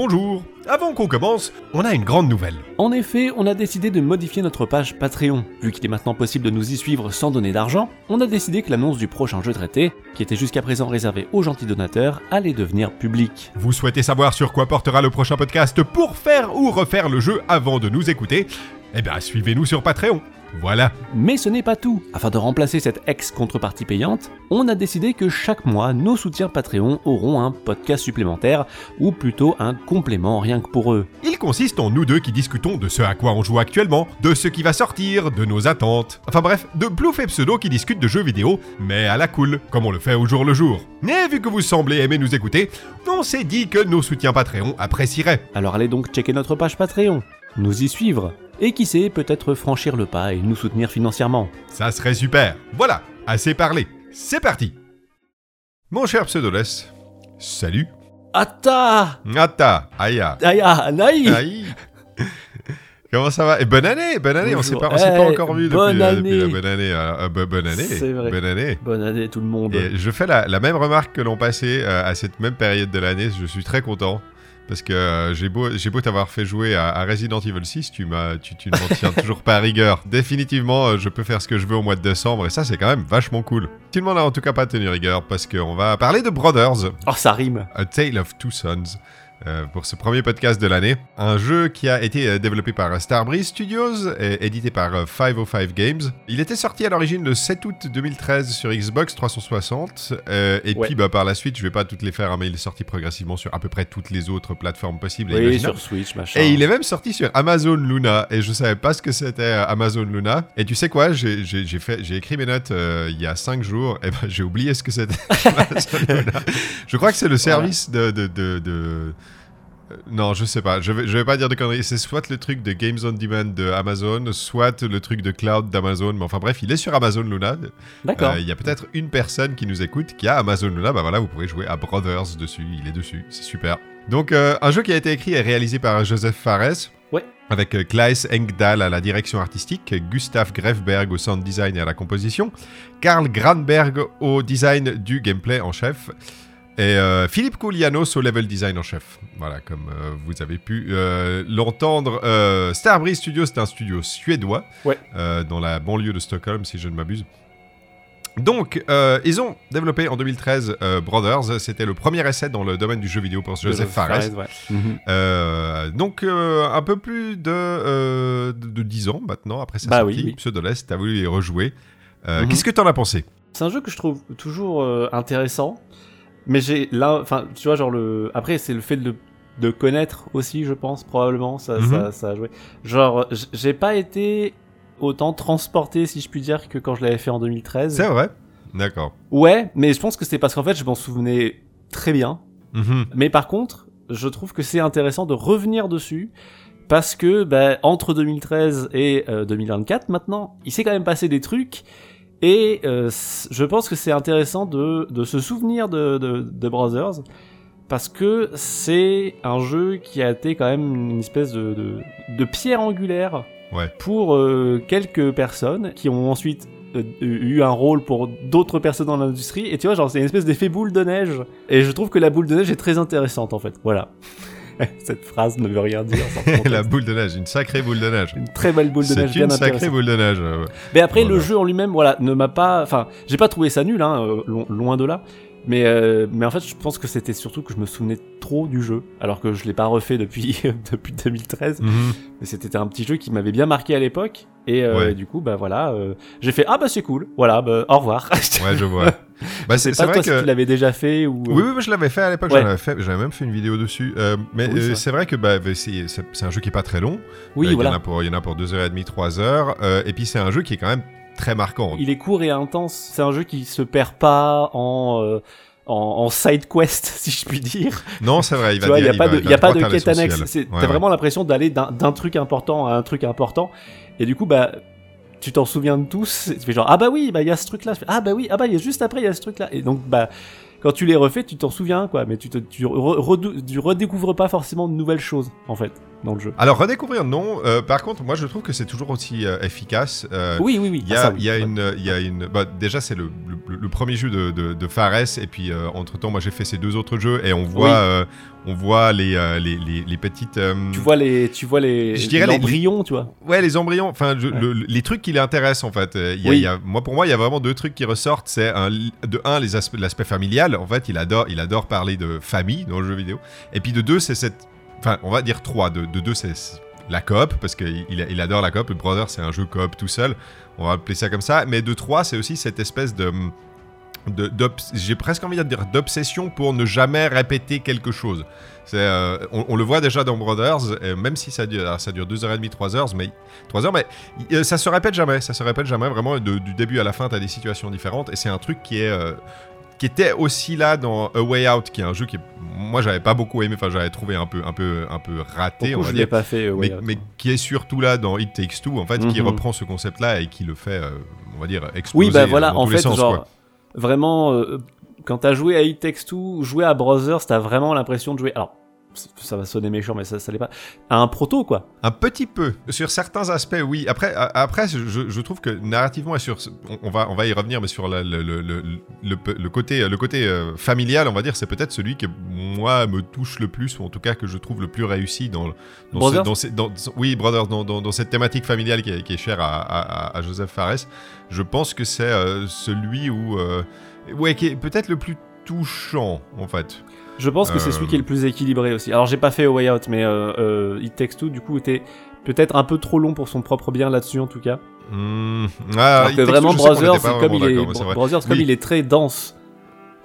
Bonjour Avant qu'on commence, on a une grande nouvelle. En effet, on a décidé de modifier notre page Patreon. Vu qu'il est maintenant possible de nous y suivre sans donner d'argent, on a décidé que l'annonce du prochain jeu traité, qui était jusqu'à présent réservé aux gentils donateurs, allait devenir publique. Vous souhaitez savoir sur quoi portera le prochain podcast pour faire ou refaire le jeu avant de nous écouter? Eh bien, suivez-nous sur Patreon. Voilà. Mais ce n'est pas tout. Afin de remplacer cette ex-contrepartie payante, on a décidé que chaque mois, nos soutiens Patreon auront un podcast supplémentaire, ou plutôt un complément rien que pour eux. Il consiste en nous deux qui discutons de ce à quoi on joue actuellement, de ce qui va sortir, de nos attentes. Enfin bref, de Plouf et Pseudo qui discutent de jeux vidéo, mais à la cool, comme on le fait au jour le jour. Mais vu que vous semblez aimer nous écouter, on s'est dit que nos soutiens Patreon apprécieraient. Alors allez donc checker notre page Patreon, nous y suivre, et qui sait, peut-être franchir le pas et nous soutenir financièrement. Ça serait super. Voilà, assez parlé. C'est parti. Mon cher Pseudoless, salut. Atta Atta, Aya. Aya, Naï Aïe. Comment ça va? Et bonne année, bonne année. On s'est pas, on s'est pas Eh, encore vu depuis, bonne euh, depuis la année. bonne année. Alors, euh, bo- bonne année. C'est vrai. Bonne année. Bonne année tout le monde. Et je fais la, la même remarque que l'on passait euh, à cette même période de l'année. Je suis très content. Parce que euh, j'ai beau, t'avoir fait jouer à, à Resident Evil 6, tu, m'as, tu, tu ne m'en tiens toujours pas à rigueur. Définitivement, euh, je peux faire ce que je veux au mois de décembre et ça, c'est quand même vachement cool. Tu ne m'en as en tout cas pas tenu rigueur parce qu'on va parler de Brothers, Oh, ça rime A Tale of Two Sons. Euh, pour ce premier podcast de l'année. Un jeu qui a été euh, développé par Starbreeze Studios et édité par euh, 505 Games. Il était sorti à l'origine le 7 août 2013 sur Xbox 360. euh, et Ouais. puis bah, par la suite, je vais pas toutes les faire, hein, mais il est sorti progressivement sur à peu près toutes les autres plateformes possibles Oui, sur Switch, machin. Et il est même sorti sur Amazon Luna et je savais pas ce que c'était euh, Amazon Luna. Et tu sais quoi, j'ai fait, écrit mes notes euh, il y a 5 jours et ben j'ai oublié ce que c'était Amazon Luna. Je crois que c'est le service de, de, de, de- euh, Non, je sais pas. Je vais, je vais pas dire de conneries. C'est soit le truc de Games on Demand de Amazon, soit le truc de cloud d'Amazon. Mais enfin bref, il est sur Amazon Luna. D'accord. Euh, Il y a peut-être une personne qui nous écoute qui a Amazon Luna. Bah voilà, vous pourrez jouer à Brothers dessus. Il est dessus. C'est super. Donc, euh, un jeu qui a été écrit et réalisé par Joseph Fares. Ouais. Avec euh, Klaes Engdahl à la direction artistique, Gustav Grefberg au sound design et à la composition, Karl Granberg au design du gameplay en chef, et euh, Philippe Koulianos au level design en chef. Voilà, comme euh, vous avez pu euh, l'entendre. Euh, Starbreeze Studios, c'est un studio suédois, Ouais. euh, dans la banlieue de Stockholm, si je ne m'abuse. Donc, euh, ils ont développé en 2013 euh, Brothers. C'était le premier essai dans le domaine du jeu vidéo pour Joseph Fares. ouais. Mhm. Euh, donc, euh, un peu plus de, euh, de, de 10 ans maintenant, après sa Bah sortie. oui, oui. Pseudoless, t'as voulu y rejouer. Euh, Mhm. Qu'est-ce que t'en as pensé? C'est un jeu que je trouve toujours euh, intéressant, mais j'ai là, enfin, tu vois, genre le. Après, c'est le fait de, de connaître aussi, je pense, probablement, ça, Mhm. ça, ça a joué. Genre, j'ai pas été autant transporté, si je puis dire, que quand je l'avais fait en 2013. C'est vrai D'accord. Ouais, mais je pense que c'est parce qu'en fait, je m'en souvenais très bien. Mhm. Mais par contre, je trouve que c'est intéressant de revenir dessus. Parce que bah, entre 2013 et euh, 2024 maintenant, il s'est quand même passé des trucs et euh, je pense que c'est intéressant de, de se souvenir de, de, de Brothers parce que c'est un jeu qui a été quand même une espèce de, de, de pierre angulaire Ouais. pour euh, quelques personnes qui ont ensuite euh, eu un rôle pour d'autres personnes dans l'industrie. Et tu vois genre c'est une espèce d'effet boule de neige. Et je trouve que la boule de neige est très intéressante en fait. Voilà cette phrase ne veut rien dire la boule de neige, une sacrée boule de neige. une très belle boule de neige C'est bien une sacrée boule de neige. euh, mais après, Voilà. le jeu en lui-même, voilà, ne m'a pas. Enfin, j'ai pas trouvé ça nul, hein, euh, lo- loin de là. Mais, euh, mais en fait, je pense que c'était surtout que je me souvenais trop du jeu, alors que je l'ai pas refait depuis, depuis 2013. mhm. Mais c'était un petit jeu qui m'avait bien marqué à l'époque. Et euh, Ouais. du coup, bah voilà, euh, j'ai fait Ah bah c'est cool, voilà, bah, au revoir. Ouais, je vois. bah, c'est vrai toi que. si tu l'avais déjà fait ou. Oui, oui, je l'avais fait à l'époque, Ouais. j'avais même fait une vidéo dessus. Euh, mais Oui, c'est vrai. que bah, c'est c'est- un jeu qui est pas très long. Oui, il, y en a pour, il y en a pour 2h30, 3h. euh, et puis c'est un jeu qui est quand même très marquant. Il est court et intense. C'est un jeu qui se perd pas en. euh, en, en side quest, si je puis dire. Non, c'est vrai, il va n'y a pas de, y a pas de quête annexe. Ouais, T'as ouais. vraiment l'impression d'aller d'un truc important à un truc important. Et du coup, bah, tu t'en souviens de tous. Tu fais genre, ah bah oui, bah il y a ce truc-là. Ah bah oui, ah bah il y a juste après, il y a ce truc-là. Et donc, bah, quand tu les refais, tu t'en souviens, quoi. Mais tu, te, tu, re- tu redécouvres pas forcément de nouvelles choses, en fait. Dans le jeu. Alors redécouvrir non. Euh, par contre, moi je trouve que c'est toujours aussi euh, efficace. Euh, Oui, oui, oui. Il y ah, a, ça, oui. il y a Ouais. une, il y a une. bah, déjà, c'est le, le, le premier jeu de, de, de Fares, et puis entre temps, moi j'ai fait ces deux autres jeux, et on voit, Oui. on voit les, les, les, les petites. Tu vois les, tu vois les, Je dirais les- l'embryon, tu vois. Ouais, les embryons, enfin, je- Ouais. le- le- les trucs qui l'intéressent en fait. Il y a- Oui. il y a- moi, pour moi, il y a vraiment deux trucs qui ressortent. C'est un, de un, les l'aspect familial. En fait, il adore, il adore parler de famille dans le jeu vidéo. Et puis de deux, c'est cette, enfin, on va dire trois. De, de deux, c'est c'est la coop parce qu'il il, adore la coop. Le Brother, c'est un jeu coop tout seul. On va appeler ça comme ça. Mais de trois, c'est aussi cette espèce de j'ai presque envie de dire d'obsession pour ne jamais répéter quelque chose. Euh, on, le voit déjà dans Brothers, même si ça dure, ça dure 2h30, 3 heures, mais 3 heures, mais euh, ça se répète jamais, ça se répète jamais vraiment. du début à la fin, tu as des situations différentes, et c'est un truc qui est euh, qui était aussi là dans A Way Out, qui est un jeu qui moi j'avais pas beaucoup aimé, enfin j'avais trouvé un peu un peu un peu raté, on Pourquoi va je dire l'ai pas fait. mais, qui est surtout là dans It Takes Two, en fait, qui Mhm. reprend ce concept-là et qui le fait, euh, on va dire, exploser Oui, bah euh, voilà, dans en tous les fait, sens, genre, quoi. vraiment, euh, quand t'as joué à It Takes Two, jouer à Brothers, t'as vraiment l'impression de jouer. Alors, ça va sonner méchant, mais ça, ça l'est pas. À un proto, quoi. Un petit peu. Sur certains aspects, oui. Après, après je, je trouve que narrativement, et sur, on, on va, on va y revenir, mais sur la- le, le, le, le, le côté, le côté euh, familial, on va dire, c'est peut-être celui qui, moi, me touche le plus, ou en tout cas que je trouve le plus réussi dans, dans, ce- dans, dans- oui, Brothers, dans, dans, dans cette thématique familiale qui est, qui est chère à, à- à Joseph Fares. Je pense que c'est euh, celui où, euh, ouais, qui est peut-être le plus touchant, en fait. Je pense que Euh, c'est celui qui est le plus équilibré aussi. Alors, j'ai pas fait Way Out, mais euh, euh, It Takes Two, du coup, était peut-être un peu trop long pour son propre bien là-dessus, en tout cas. Hmm. Ah, Alors que Two, vraiment, Brothers, comme il est, comme il est très dense,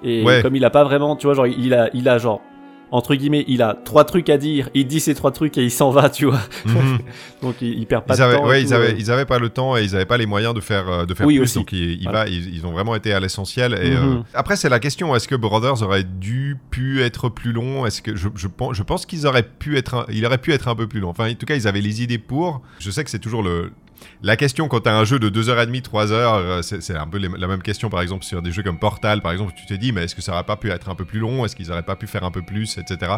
et Ouais. comme il a pas vraiment, tu vois, genre, il a, il a genre, entre guillemets, il a trois trucs à dire, il dit ces trois trucs et il s'en va, tu vois. Mhm. Donc, il, il perd pas Ils de avaient, temps. ouais, tout, ils, avaient, euh. ils avaient pas le temps et ils avaient pas les moyens de faire, euh, de faire Oui, plus. aussi. Donc ils, ils Voilà. va- ils, ils ont vraiment été à l'essentiel. Et, Mhm. euh, après, c'est la question est-ce que Brothers aurait dû pu être plus long? Est-ce que je, je pense, je pense qu'ils auraient pu être, un- il aurait pu être un peu plus long. Enfin, en tout cas, ils avaient les idées pour. Je sais que c'est toujours le la question quand tu as un jeu de 2h30, 3h, euh, c'est c'est un peu les- la même question par exemple sur des jeux comme Portal, par exemple, tu te dis mais est-ce que ça aurait pas pu être un peu plus long? Est-ce qu'ils auraient pas pu faire un peu plus, etc.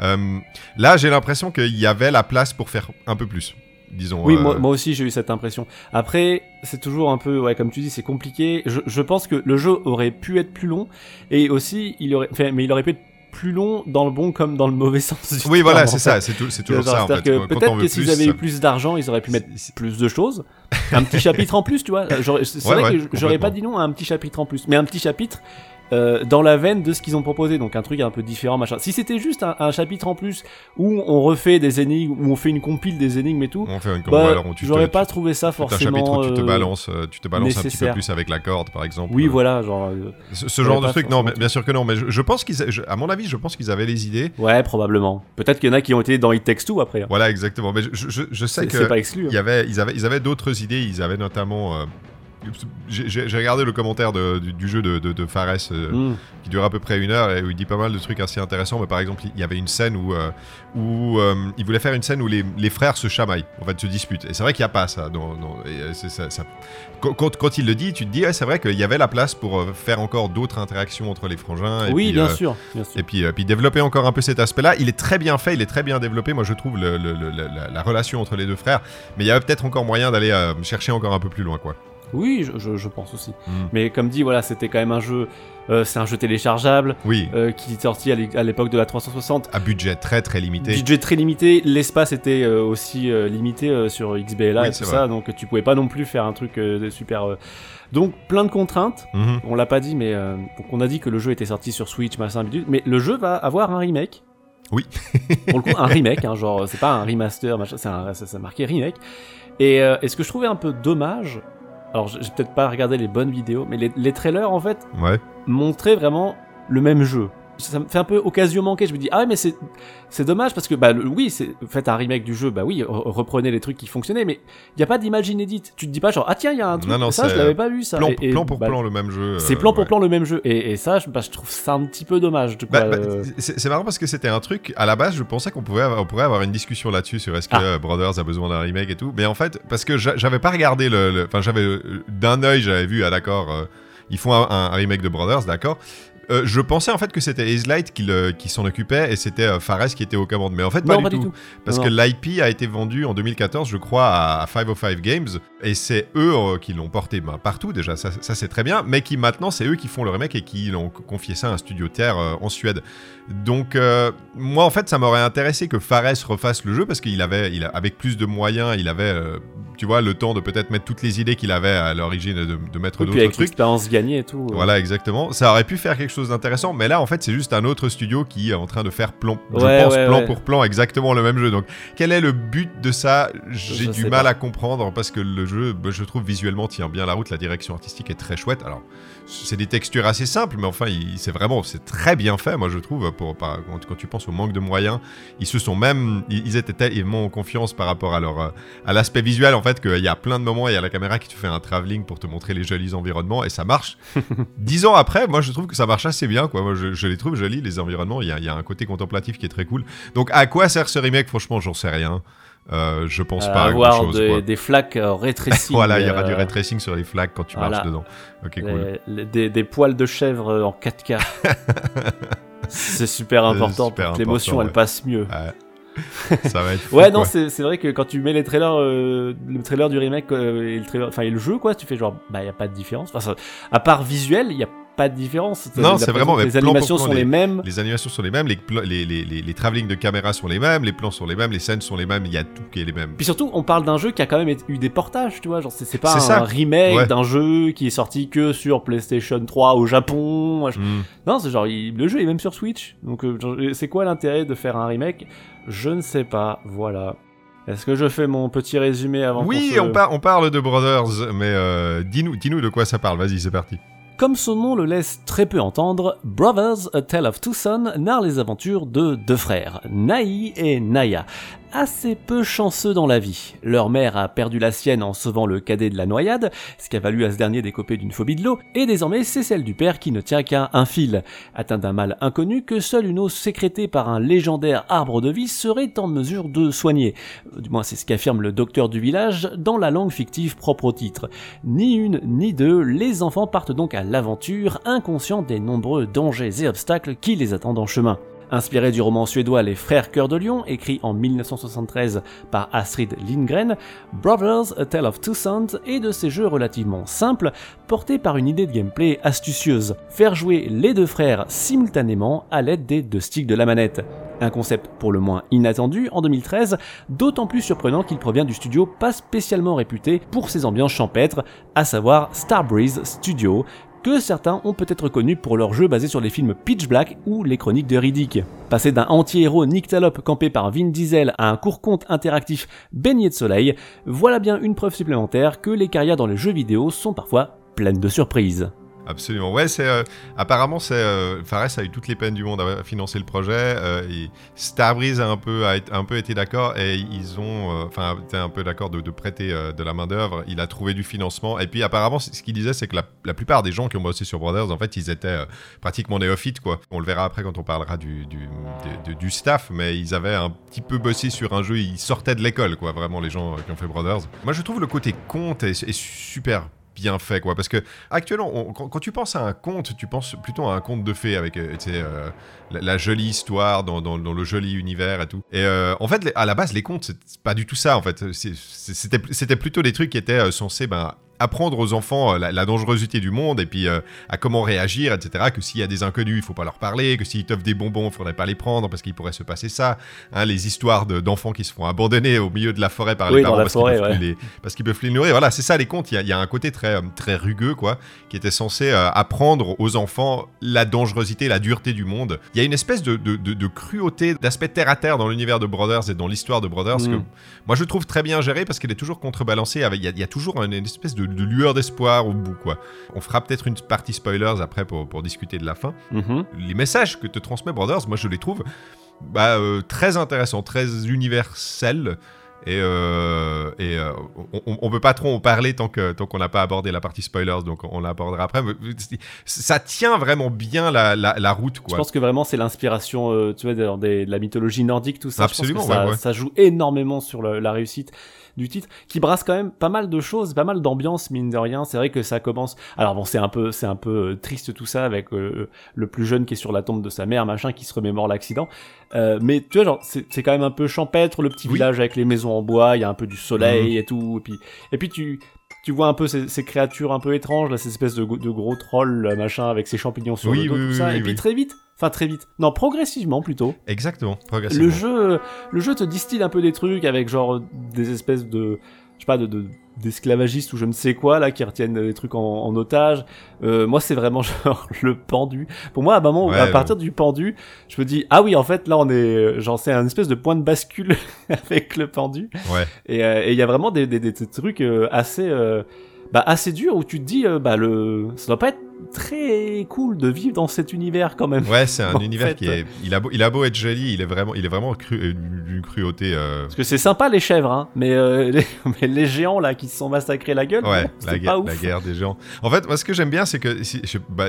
Euh, là, j'ai l'impression qu'il y avait la place pour faire un peu plus, disons. Oui, euh, moi, moi aussi j'ai eu cette impression. Après, c'est toujours un peu, ouais, comme tu dis, c'est compliqué. Je, je pense que le jeu aurait pu être plus long et aussi il aurait, enfin, mais il aurait pu être plus long dans le bon comme dans le mauvais sens. du Oui, voilà, c'est ça, c'est tout- c'est toujours ça en fait. que Peut-être que s'ils avaient eu plus d'argent, ils auraient pu mettre plus de choses. Un petit chapitre en plus, tu vois. C'est Ouais, vrai ouais, que j'aurais pas dit non à un petit chapitre en plus, mais un petit chapitre. Euh, dans la veine de ce qu'ils ont proposé, donc un truc un peu différent, machin. Si c'était juste un, un chapitre en plus où on refait des énigmes, où on fait une compile des énigmes et tout, On fait une bah, alors, tu te- j'aurais pas trouvé ça c'est un forcément. chapitre où tu te euh, balances, euh, tu te balances un petit peu plus avec la corde, par exemple. Oui, voilà, genre. Ce, genre de truc, non, forcément mais bien sûr que non. Mais je, je pense qu'ils, à mon avis, je pense qu'ils avaient les idées. Ouais, probablement. Peut-être qu'il y en a qui ont été dans It Takes Two après. hein. Voilà, exactement. Mais je, je- je sais que c'est pas exclu. hein. y avait, ils avaient, ils avaient d'autres idées. Ils avaient notamment. euh, j'ai regardé le commentaire de- du, du jeu de, de, de Fares euh, Hmm. qui dure à peu près une heure et où il dit pas mal de trucs assez intéressants. Mais par exemple, il y avait une scène où, euh, où euh, il voulait faire une scène où les, les frères se chamaillent, en fait, se disputent. Et c'est vrai qu'il n'y a pas ça. Et, Quand, il le dit, tu te dis, c'est vrai qu'il y avait la place pour faire encore d'autres interactions entre les frangins. Et Oui, puis, bien sûr, bien sûr. et puis, puis développer encore un peu cet aspect-là. Il est très bien fait, il est très bien développé. Moi, je trouve le- le- le- la, la relation entre les deux frères. Mais il y avait peut-être encore moyen d'aller chercher encore un peu plus loin, quoi. Oui, je, je- je pense aussi. Mm. Mais comme dit, voilà, c'était quand même un jeu. euh, c'est un jeu téléchargeable Oui, euh, qui est sorti à l'é- à l'époque de la 360. à budget très très limité. Budget très limité, l'espace était euh, aussi limité sur XBLA Oui, et tout ça, donc tu pouvais pas non plus faire un truc de super. Donc plein de contraintes. Mhm. On l'a pas dit, mais donc on a dit que le jeu était sorti sur Switch, machin, mais le jeu va avoir un remake. Oui. Pour le coup, un remake, hein, genre c'est pas un remaster, machin, c'est un, ça, ça marqué remake. Et, et ce que je trouvais un peu dommage, alors j'ai peut-être pas regardé les bonnes vidéos, mais les, les trailers en fait Ouais. montraient vraiment le même jeu. Ça me fait un peu occasion manquée. Je me dis ah ouais, mais c'est c'est dommage parce que bah le- oui c'est faites un remake du jeu bah oui re- reprenez les trucs qui fonctionnaient mais il y a pas d'image inédite. Tu te dis pas genre ah tiens il y a un truc Non, non, ça je c'est l'avais pas vu ça. Plan, Et- et, plan pour bah, plan, le même jeu. C'est euh, plan pour ouais. plan le même jeu et, et ça je, bah, je trouve ça un petit peu dommage. Bah, bah, euh, c'est c'est marrant parce que c'était un truc, à la base, je pensais qu'on pouvait avoir, on pourrait avoir une discussion là-dessus sur est-ce que Ah. Brothers a besoin d'un remake et tout. Mais en fait, parce que j'a- j'avais pas regardé le. Enfin, j'avais. euh, D'un œil, j'avais vu, ah d'accord, euh, ils font un, un remake de Brothers, d'accord. Euh, je pensais en fait que c'était Ace Light qui, qui s'en occupait et c'était euh, Fares qui était aux commandes. Mais en fait, pas, du, pas tout. du tout. Parce Non, que l'IP a été vendu en 2014, je crois, à 505 Games. Et c'est eux euh, qui l'ont porté ben, partout déjà, ça, ça, c'est très bien. Mais qui maintenant, c'est eux qui font le remake et qui l'ont confié ça à un studio terre euh, en Suède. Donc, euh, moi en fait, ça m'aurait intéressé que Fares refasse le jeu parce qu'il avait, il avec plus de moyens, il avait, tu vois, le temps de peut-être mettre toutes les idées qu'il avait à l'origine de, de mettre Et puis d'autres trucs. l'expérience gagnée et tout. Voilà, exactement. Ça aurait pu faire quelque chose d'intéressant, mais là, en fait, c'est juste un autre studio qui est en train de faire plan, je pense, ouais, plan ouais. pour plan, exactement le même jeu. Donc, quel est le but de ça? J'ai du mal pas. à comprendre parce que le jeu, bah, je trouve visuellement tient bien la route. La direction artistique est très chouette. Alors, c'est des textures assez simples, mais enfin, c'est vraiment, c'est très bien fait, moi, je trouve. Pour, par- quand, quand tu penses au manque de moyens, ils se sont même, ils, étaient tellement en confiance par rapport à leur, euh, à l'aspect visuel, en fait, qu'il y a plein de moments, il y a la caméra qui te fait un travelling pour te montrer les jolis environnements et ça marche. Dix ans après, moi je trouve que ça marche assez bien, quoi. Moi je, je les trouve jolis, les environnements. Il y, a, il y a un côté contemplatif qui est très cool. Donc à quoi sert ce remake? Franchement, j'en sais rien. Euh, je pense à pas à grand avoir chose. des, des flaques euh, rétrécies. Voilà, il y aura du euh, ray tracing sur les flags quand tu voilà. marches dedans. Ok, cool. les- des, des poils de chèvre euh, en 4K. c'est super important que l'émotion important, elle ouais. passe mieux. Ouais. ça va être fou, Ouais, non, c'est c'est vrai que quand tu mets les trailers, euh, le trailer du remake euh, et le trailer, enfin et le jeu, quoi, tu fais genre, bah y a pas de différence. Enfin, ça- à part visuel, il y a pas de différence. Non, c'est vraiment, les animations plan, sont les, mêmes. Les animations sont les mêmes, les, les, les, les, travelling de caméra sont les mêmes, les plans sont les mêmes, les scènes sont les mêmes, il y a tout qui est les mêmes. Puis surtout, on parle d'un jeu qui a quand même eu des portages, tu vois. Genre, c'est c'est pas un ça. remake Ouais. d'un jeu qui est sorti que sur PlayStation 3 au Japon. Je- Hmm. Non, c'est genre, il- le jeu est même sur Switch. Donc, euh, c'est quoi l'intérêt de faire un remake? Je ne sais pas. Voilà. Est-ce que je fais mon petit résumé avant Oui, qu'on se- on, par- on parle de Brothers, mais euh, dis-nous dis de quoi ça parle. Vas-y, c'est parti. Comme son nom le laisse très peu entendre, Brothers, A Tale of Two Sons narre les aventures de deux frères, Naï et Naya. Assez peu chanceux dans la vie. Leur mère a perdu la sienne en sauvant le cadet de la noyade, ce qui a valu à ce dernier d'écoper d'une phobie de l'eau, et désormais c'est celle du père qui ne tient qu'à un fil. Atteint d'un mal inconnu que seule une eau sécrétée par un légendaire arbre de vie serait en mesure de soigner. Du moins c'est ce qu'affirme le docteur du village dans la langue fictive propre au titre. Ni une ni deux, les enfants partent donc à l'aventure, inconscients des nombreux dangers et obstacles qui les attendent en chemin. Inspiré du roman suédois Les Frères Cœur de Lion, écrit en 1973 par Astrid Lindgren, Brothers, A Tale of Two Sons est de ces jeux relativement simples, portés par une idée de gameplay astucieuse, faire jouer les deux frères simultanément à l'aide des deux sticks de la manette. Un concept pour le moins inattendu en 2013, d'autant plus surprenant qu'il provient du studio pas spécialement réputé pour ses ambiances champêtres, à savoir Starbreeze Studio, que certains ont peut-être connu pour leur jeu basé sur les films Pitch Black ou les chroniques de Riddick. Passer d'un anti-héros Nick Talop campé par Vin Diesel à un court-conte interactif baigné de soleil, voilà bien une preuve supplémentaire que les carrières dans les jeux vidéo sont parfois pleines de surprises. Absolument. Ouais, c'est euh, apparemment c'est euh, Fares a eu toutes les peines du monde à financer le projet. euh, Starbreeze a un peu un peu été d'accord et ils ont euh, enfin été un peu d'accord de, prêter de la main d'œuvre. Il a trouvé du financement et puis apparemment ce qu'il disait c'est que la, la plupart des gens qui ont bossé sur Brothers en fait ils étaient pratiquement néophytes quoi. On le verra après quand on parlera du du, du staff, mais ils avaient un petit peu bossé sur un jeu. Ils sortaient de l'école quoi. Vraiment les gens qui ont fait Brothers. Moi je trouve le côté conte est, est super bien fait quoi. Parce que actuellement quand, tu penses à un conte tu penses plutôt à un conte de fées avec euh, euh, la, jolie histoire dans, le joli univers et tout. Et euh, en fait à la base les contes c'est pas du tout ça en fait. C'était plutôt des trucs qui étaient censés ben apprendre aux enfants euh, la, la dangerosité du monde et puis euh, à comment réagir, etc. Que s'il y a des inconnus, il faut pas leur parler, que s'ils t'offrent des bonbons, il faudrait pas les prendre parce qu'il pourrait se passer ça. Hein, les histoires de- d'enfants qui se font abandonner au milieu de la forêt par Oui, les parents parce qu'ils peuvent, ouais. les- parce qu'ils peuvent les nourrir. Voilà, c'est ça les contes. Il y, y a un côté très, euh, très rugueux, quoi, qui était censé euh, apprendre aux enfants la dangerosité, la dureté du monde. Il y a une espèce de, de, de- cruauté, d'aspect terre à terre dans l'univers de Brothers et dans l'histoire de Brothers Mm. que moi je trouve très bien géré parce qu'elle est toujours contrebalancée. Avec, il, y a, il y a toujours une, une espèce de, de lueur d'espoir au bout, quoi. On fera peut-être une partie spoilers après pour, pour discuter de la fin. Mhm. Les messages que te transmet Brothers, moi je les trouve bah, euh, très intéressants, très universels. Et, euh, et euh, on, on peut pas trop en parler tant que tant qu'on n'a pas abordé la partie spoilers, donc on l'abordera après. Mais ça tient vraiment bien la, la, la route, Je quoi. pense que vraiment c'est l'inspiration, euh, tu vois, de, de- de la mythologie nordique, tout ça. Je pense que Absolument, ça, ouais, ouais. ça joue énormément sur la réussite. Du titre, qui brasse quand même pas mal de choses, pas mal d'ambiance mine de rien. C'est vrai que ça commence. Alors bon, c'est un peu, c'est un peu euh, triste tout ça avec euh, le plus jeune qui est sur la tombe de sa mère, machin, qui se remémore l'accident. Euh, mais tu vois, genre, c'est quand même un peu champêtre le petit village avec les maisons en bois. Il y a un peu du soleil mhm. et tout. Et puis, et puis tu tu vois un peu ces, ces, créatures un peu étranges, là, ces espèces de, de gros trolls, machin, avec ces champignons sur le dos, tout ça. et puis très vite, enfin très vite, non, progressivement plutôt. Exactement, progressivement. Le jeu, le jeu te distille un peu des trucs avec genre des espèces de, je sais pas, de, d'esclavagistes ou je ne sais quoi là qui retiennent des trucs en, otage. Euh, moi, c'est vraiment genre le pendu. Pour moi, à moment, à partir du pendu, je me dis ah oui, en fait là, on est, genre c'est un espèce de point de bascule avec le pendu. Ouais. Euh, et il y a vraiment des, des, des, trucs euh, assez, bah assez durs où tu te dis bah le, ça doit pas être très cool de vivre dans cet univers quand même. Ouais, c'est un univers qui est. Il a, beau, il a beau être joli, il est vraiment, il est vraiment cru, euh, d'une cruauté. Euh. Parce que c'est sympa les chèvres, hein, mais, euh, les, mais, les, géants là qui se sont massacrés la gueule. Ouais, la, guerre, la guerre des géants. En fait, moi ce que j'aime bien, c'est que bah,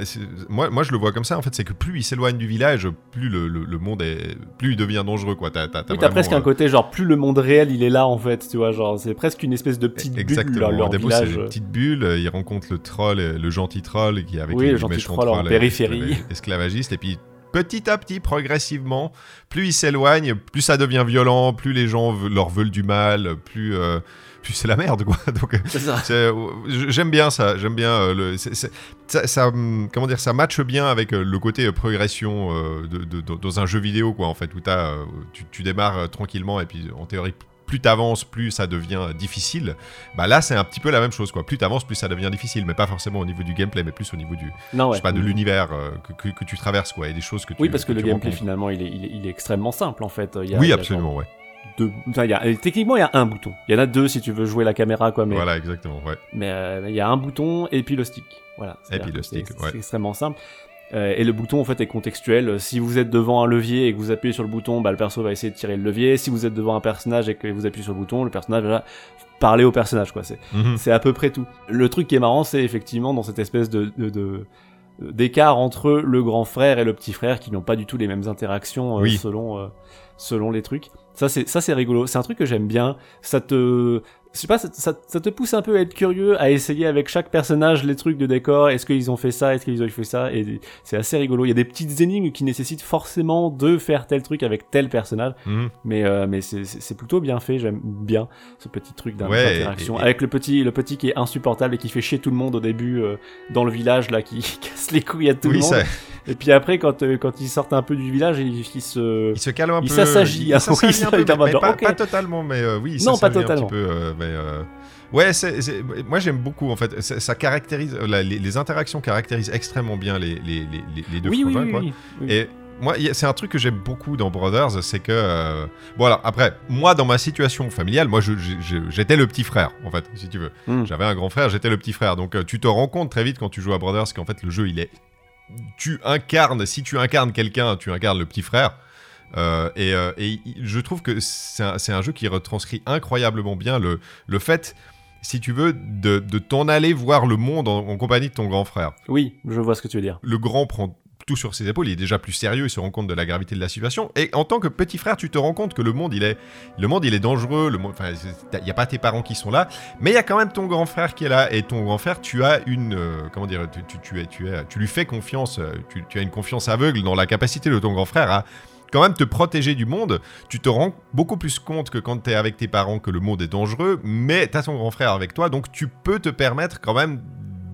moi, moi je le vois comme ça. En fait, c'est que plus il s'éloigne du village, plus le, le, monde est, plus il devient dangereux quoi. T'as, t'as, oui, presque un côté genre plus le monde réel il est là en fait, tu vois, genre c'est presque une espèce de petite Exactement. bulle. Leur village. C'est une petite bulle. Il rencontre le troll, le gentil troll qui avec oui, le gentil troll en périphérie. Esclavagiste, et puis petit à petit, progressivement, plus ils s'éloignent, plus ça devient violent, plus les gens leur veulent du mal, plus, euh, plus c'est la merde, quoi. Donc, j'aime bien ça, j'aime bien euh, le, ça, hum, comment dire, ça matche bien avec euh, le côté progression de, dans un jeu vidéo, quoi, en fait, où as, tu, tu démarres tranquillement et puis en théorie plus t'avances, plus ça devient difficile. Bah là, c'est un petit peu la même chose, quoi. Plus t'avances, plus ça devient difficile, mais pas forcément au niveau du gameplay, mais plus au niveau du, non, je sais pas, de l'univers euh, que, que, tu traverses, quoi, et des choses que tu. Oui, parce que, le gameplay finalement, il est, il est, extrêmement simple, en fait. Il y a, oui, absolument, ouais. Deux... Enfin, y a... techniquement, il y a un bouton. Il y en a deux si tu veux jouer la caméra, quoi. Mais... Voilà, exactement, ouais. Mais euh, il y a un bouton et puis le stick. Voilà. Et puis le stick, ouais. C'est extrêmement simple. Euh, et le bouton en fait est contextuel. Si vous êtes devant un levier et que vous appuyez sur le bouton, bah, le perso va essayer de tirer le levier. Si vous êtes devant un personnage et que vous appuyez sur le bouton, le personnage va parler au personnage. quoi. C'est mhm. à peu près tout. Le truc qui est marrant, c'est effectivement dans cette espèce de, de, d'écart entre le grand frère et le petit frère qui n'ont pas du tout les mêmes interactions euh, selon euh, selon les trucs. Ça c'est ça c'est rigolo. C'est un truc que j'aime bien. Ça te je sais pas, ça, ça, te pousse un peu à être curieux, à essayer avec chaque personnage les trucs de décor. Est-ce qu'ils ont fait ça? Est-ce qu'ils ont fait ça? Et c'est assez rigolo. Il y a des petites énigmes qui nécessitent forcément de faire tel truc avec tel personnage. Mhm. Mais, euh, mais c'est plutôt bien fait. J'aime bien ce petit truc d'interaction. Avec le petit, le petit qui est insupportable et qui fait chier tout le monde au début euh, dans le village, là, qui casse les couilles à tout le monde. Et puis après, quand, euh, quand ils sortent un peu du village, il, se. Il se calme un il peu. S'assagit, il s'assagit. un peu. pas, totalement, mais oui, il non, pas totalement. un petit peu. Euh, ouais, c'est, moi j'aime beaucoup en fait. Ça, caractérise les, interactions caractérisent extrêmement bien les, les, les deux oui, oui, Et moi, c'est un truc que j'aime beaucoup dans Brothers, c'est que euh, voilà. Après, moi dans ma situation familiale, moi j'étais le petit frère en fait, si tu veux. Hmm. J'avais un grand frère, j'étais le petit frère. Donc euh, tu te rends compte très vite quand tu joues à Brothers qu'en fait le jeu il est tu incarnes, si tu incarnes quelqu'un, tu incarnes le petit frère. Euh, euh, et, je trouve que c'est un, jeu qui retranscrit incroyablement bien le, le fait, si tu veux, de, t'en aller voir le monde en, compagnie de ton grand frère. Oui, je vois ce que tu veux dire. Le grand prend tout sur ses épaules, il est déjà plus sérieux, il se rend compte de la gravité de la situation. Et en tant que petit frère, tu te rends compte que le monde, il est, le monde, il est dangereux. Le enfin, il n'y a pas tes parents qui sont là, mais il y a quand même ton grand frère qui est là. Et ton grand frère, tu as une, euh, comment dire, tu, tu, es, tu, es, tu lui fais confiance, tu, tu as une confiance aveugle dans la capacité de ton grand frère à quand même te protéger du monde. Tu te rends beaucoup plus compte que quand tu es avec tes parents que le monde est dangereux, mais tu as ton grand frère avec toi, donc tu peux te permettre quand même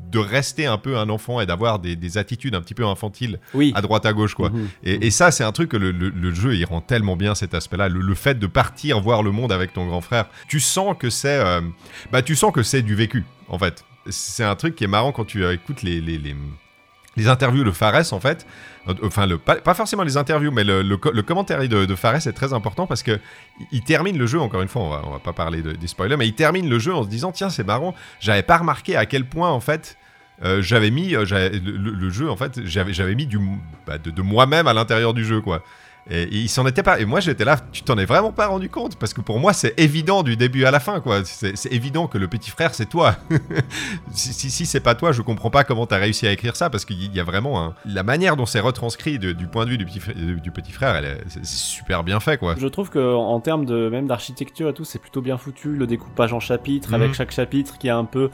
de rester un peu un enfant et d'avoir des, attitudes un petit peu infantiles à droite à gauche quoi. Mhm. Et, ça c'est un truc que le, jeu il rend tellement bien cet aspect-là, le, fait de partir voir le monde avec ton grand frère, tu sens que c'est euh, bah tu sens que c'est du vécu en fait. C'est un truc qui est marrant quand tu écoutes les, les, les interviews de Fares en fait Enfin, le, pas, forcément les interviews, mais le, commentaire de, de, Fares est très important parce que il termine le jeu, encore une fois, on va, va pas parler des spoilers, mais il termine le jeu en se disant Tiens, c'est marrant, j'avais pas remarqué à quel point, en fait, euh, j'avais mis euh, le, jeu, en fait, j'avais mis du, bah, de, moi-même à l'intérieur du jeu, quoi. Et il s'en était pas. Et moi, j'étais là, tu t'en es vraiment pas rendu compte? Parce que pour moi, c'est évident du début à la fin, quoi. C'est évident que le petit frère, c'est toi. si si, si c'est pas toi, je comprends pas comment t'as réussi à écrire ça, parce qu'il y a vraiment un- la manière dont c'est retranscrit de- du point de vue du petit, frère- du du petit frère, c'est super bien fait, quoi. Je trouve que en termes de même d'architecture et tout, c'est plutôt bien foutu. Le découpage en chapitres, avec chaque chapitre qui a un peu,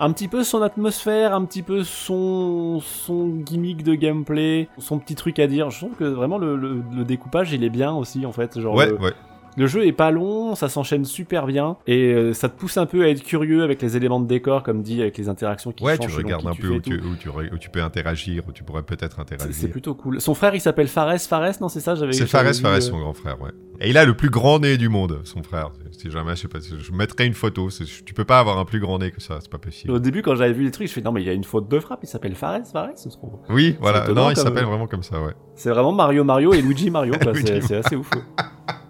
un petit peu son atmosphère, un petit peu son son gimmick de gameplay, son petit truc à dire. Je trouve que vraiment le, le- le découpage il est bien aussi en fait. Genre Ouais, le, ouais. Le jeu est pas long, ça s'enchaîne super bien et euh, ça te pousse un peu à être curieux avec les éléments de décor comme dit, avec les interactions qui Ouais, changent. tu selon regardes un tu peu où tu, où, tu, où tu peux interagir, où tu pourrais peut-être interagir. C'est plutôt cool. Son frère il s'appelle Fares, Fares non c'est ça j'avais. C'est Fares, Fares, euh, son grand frère, ouais. Et il a le plus grand nez du monde, son frère. Si jamais, je sais pas, je mettrai une photo. Tu peux pas avoir un plus grand nez que ça, c'est pas possible. Au début, quand j'avais vu les trucs, je fais non, mais il y a une faute de frappe, il s'appelle Fares, Fares, se trouve. Oui, voilà. Non, il s'appelle vraiment comme ça, ouais. C'est vraiment Mario Mario et Luigi Mario, c'est assez ouf.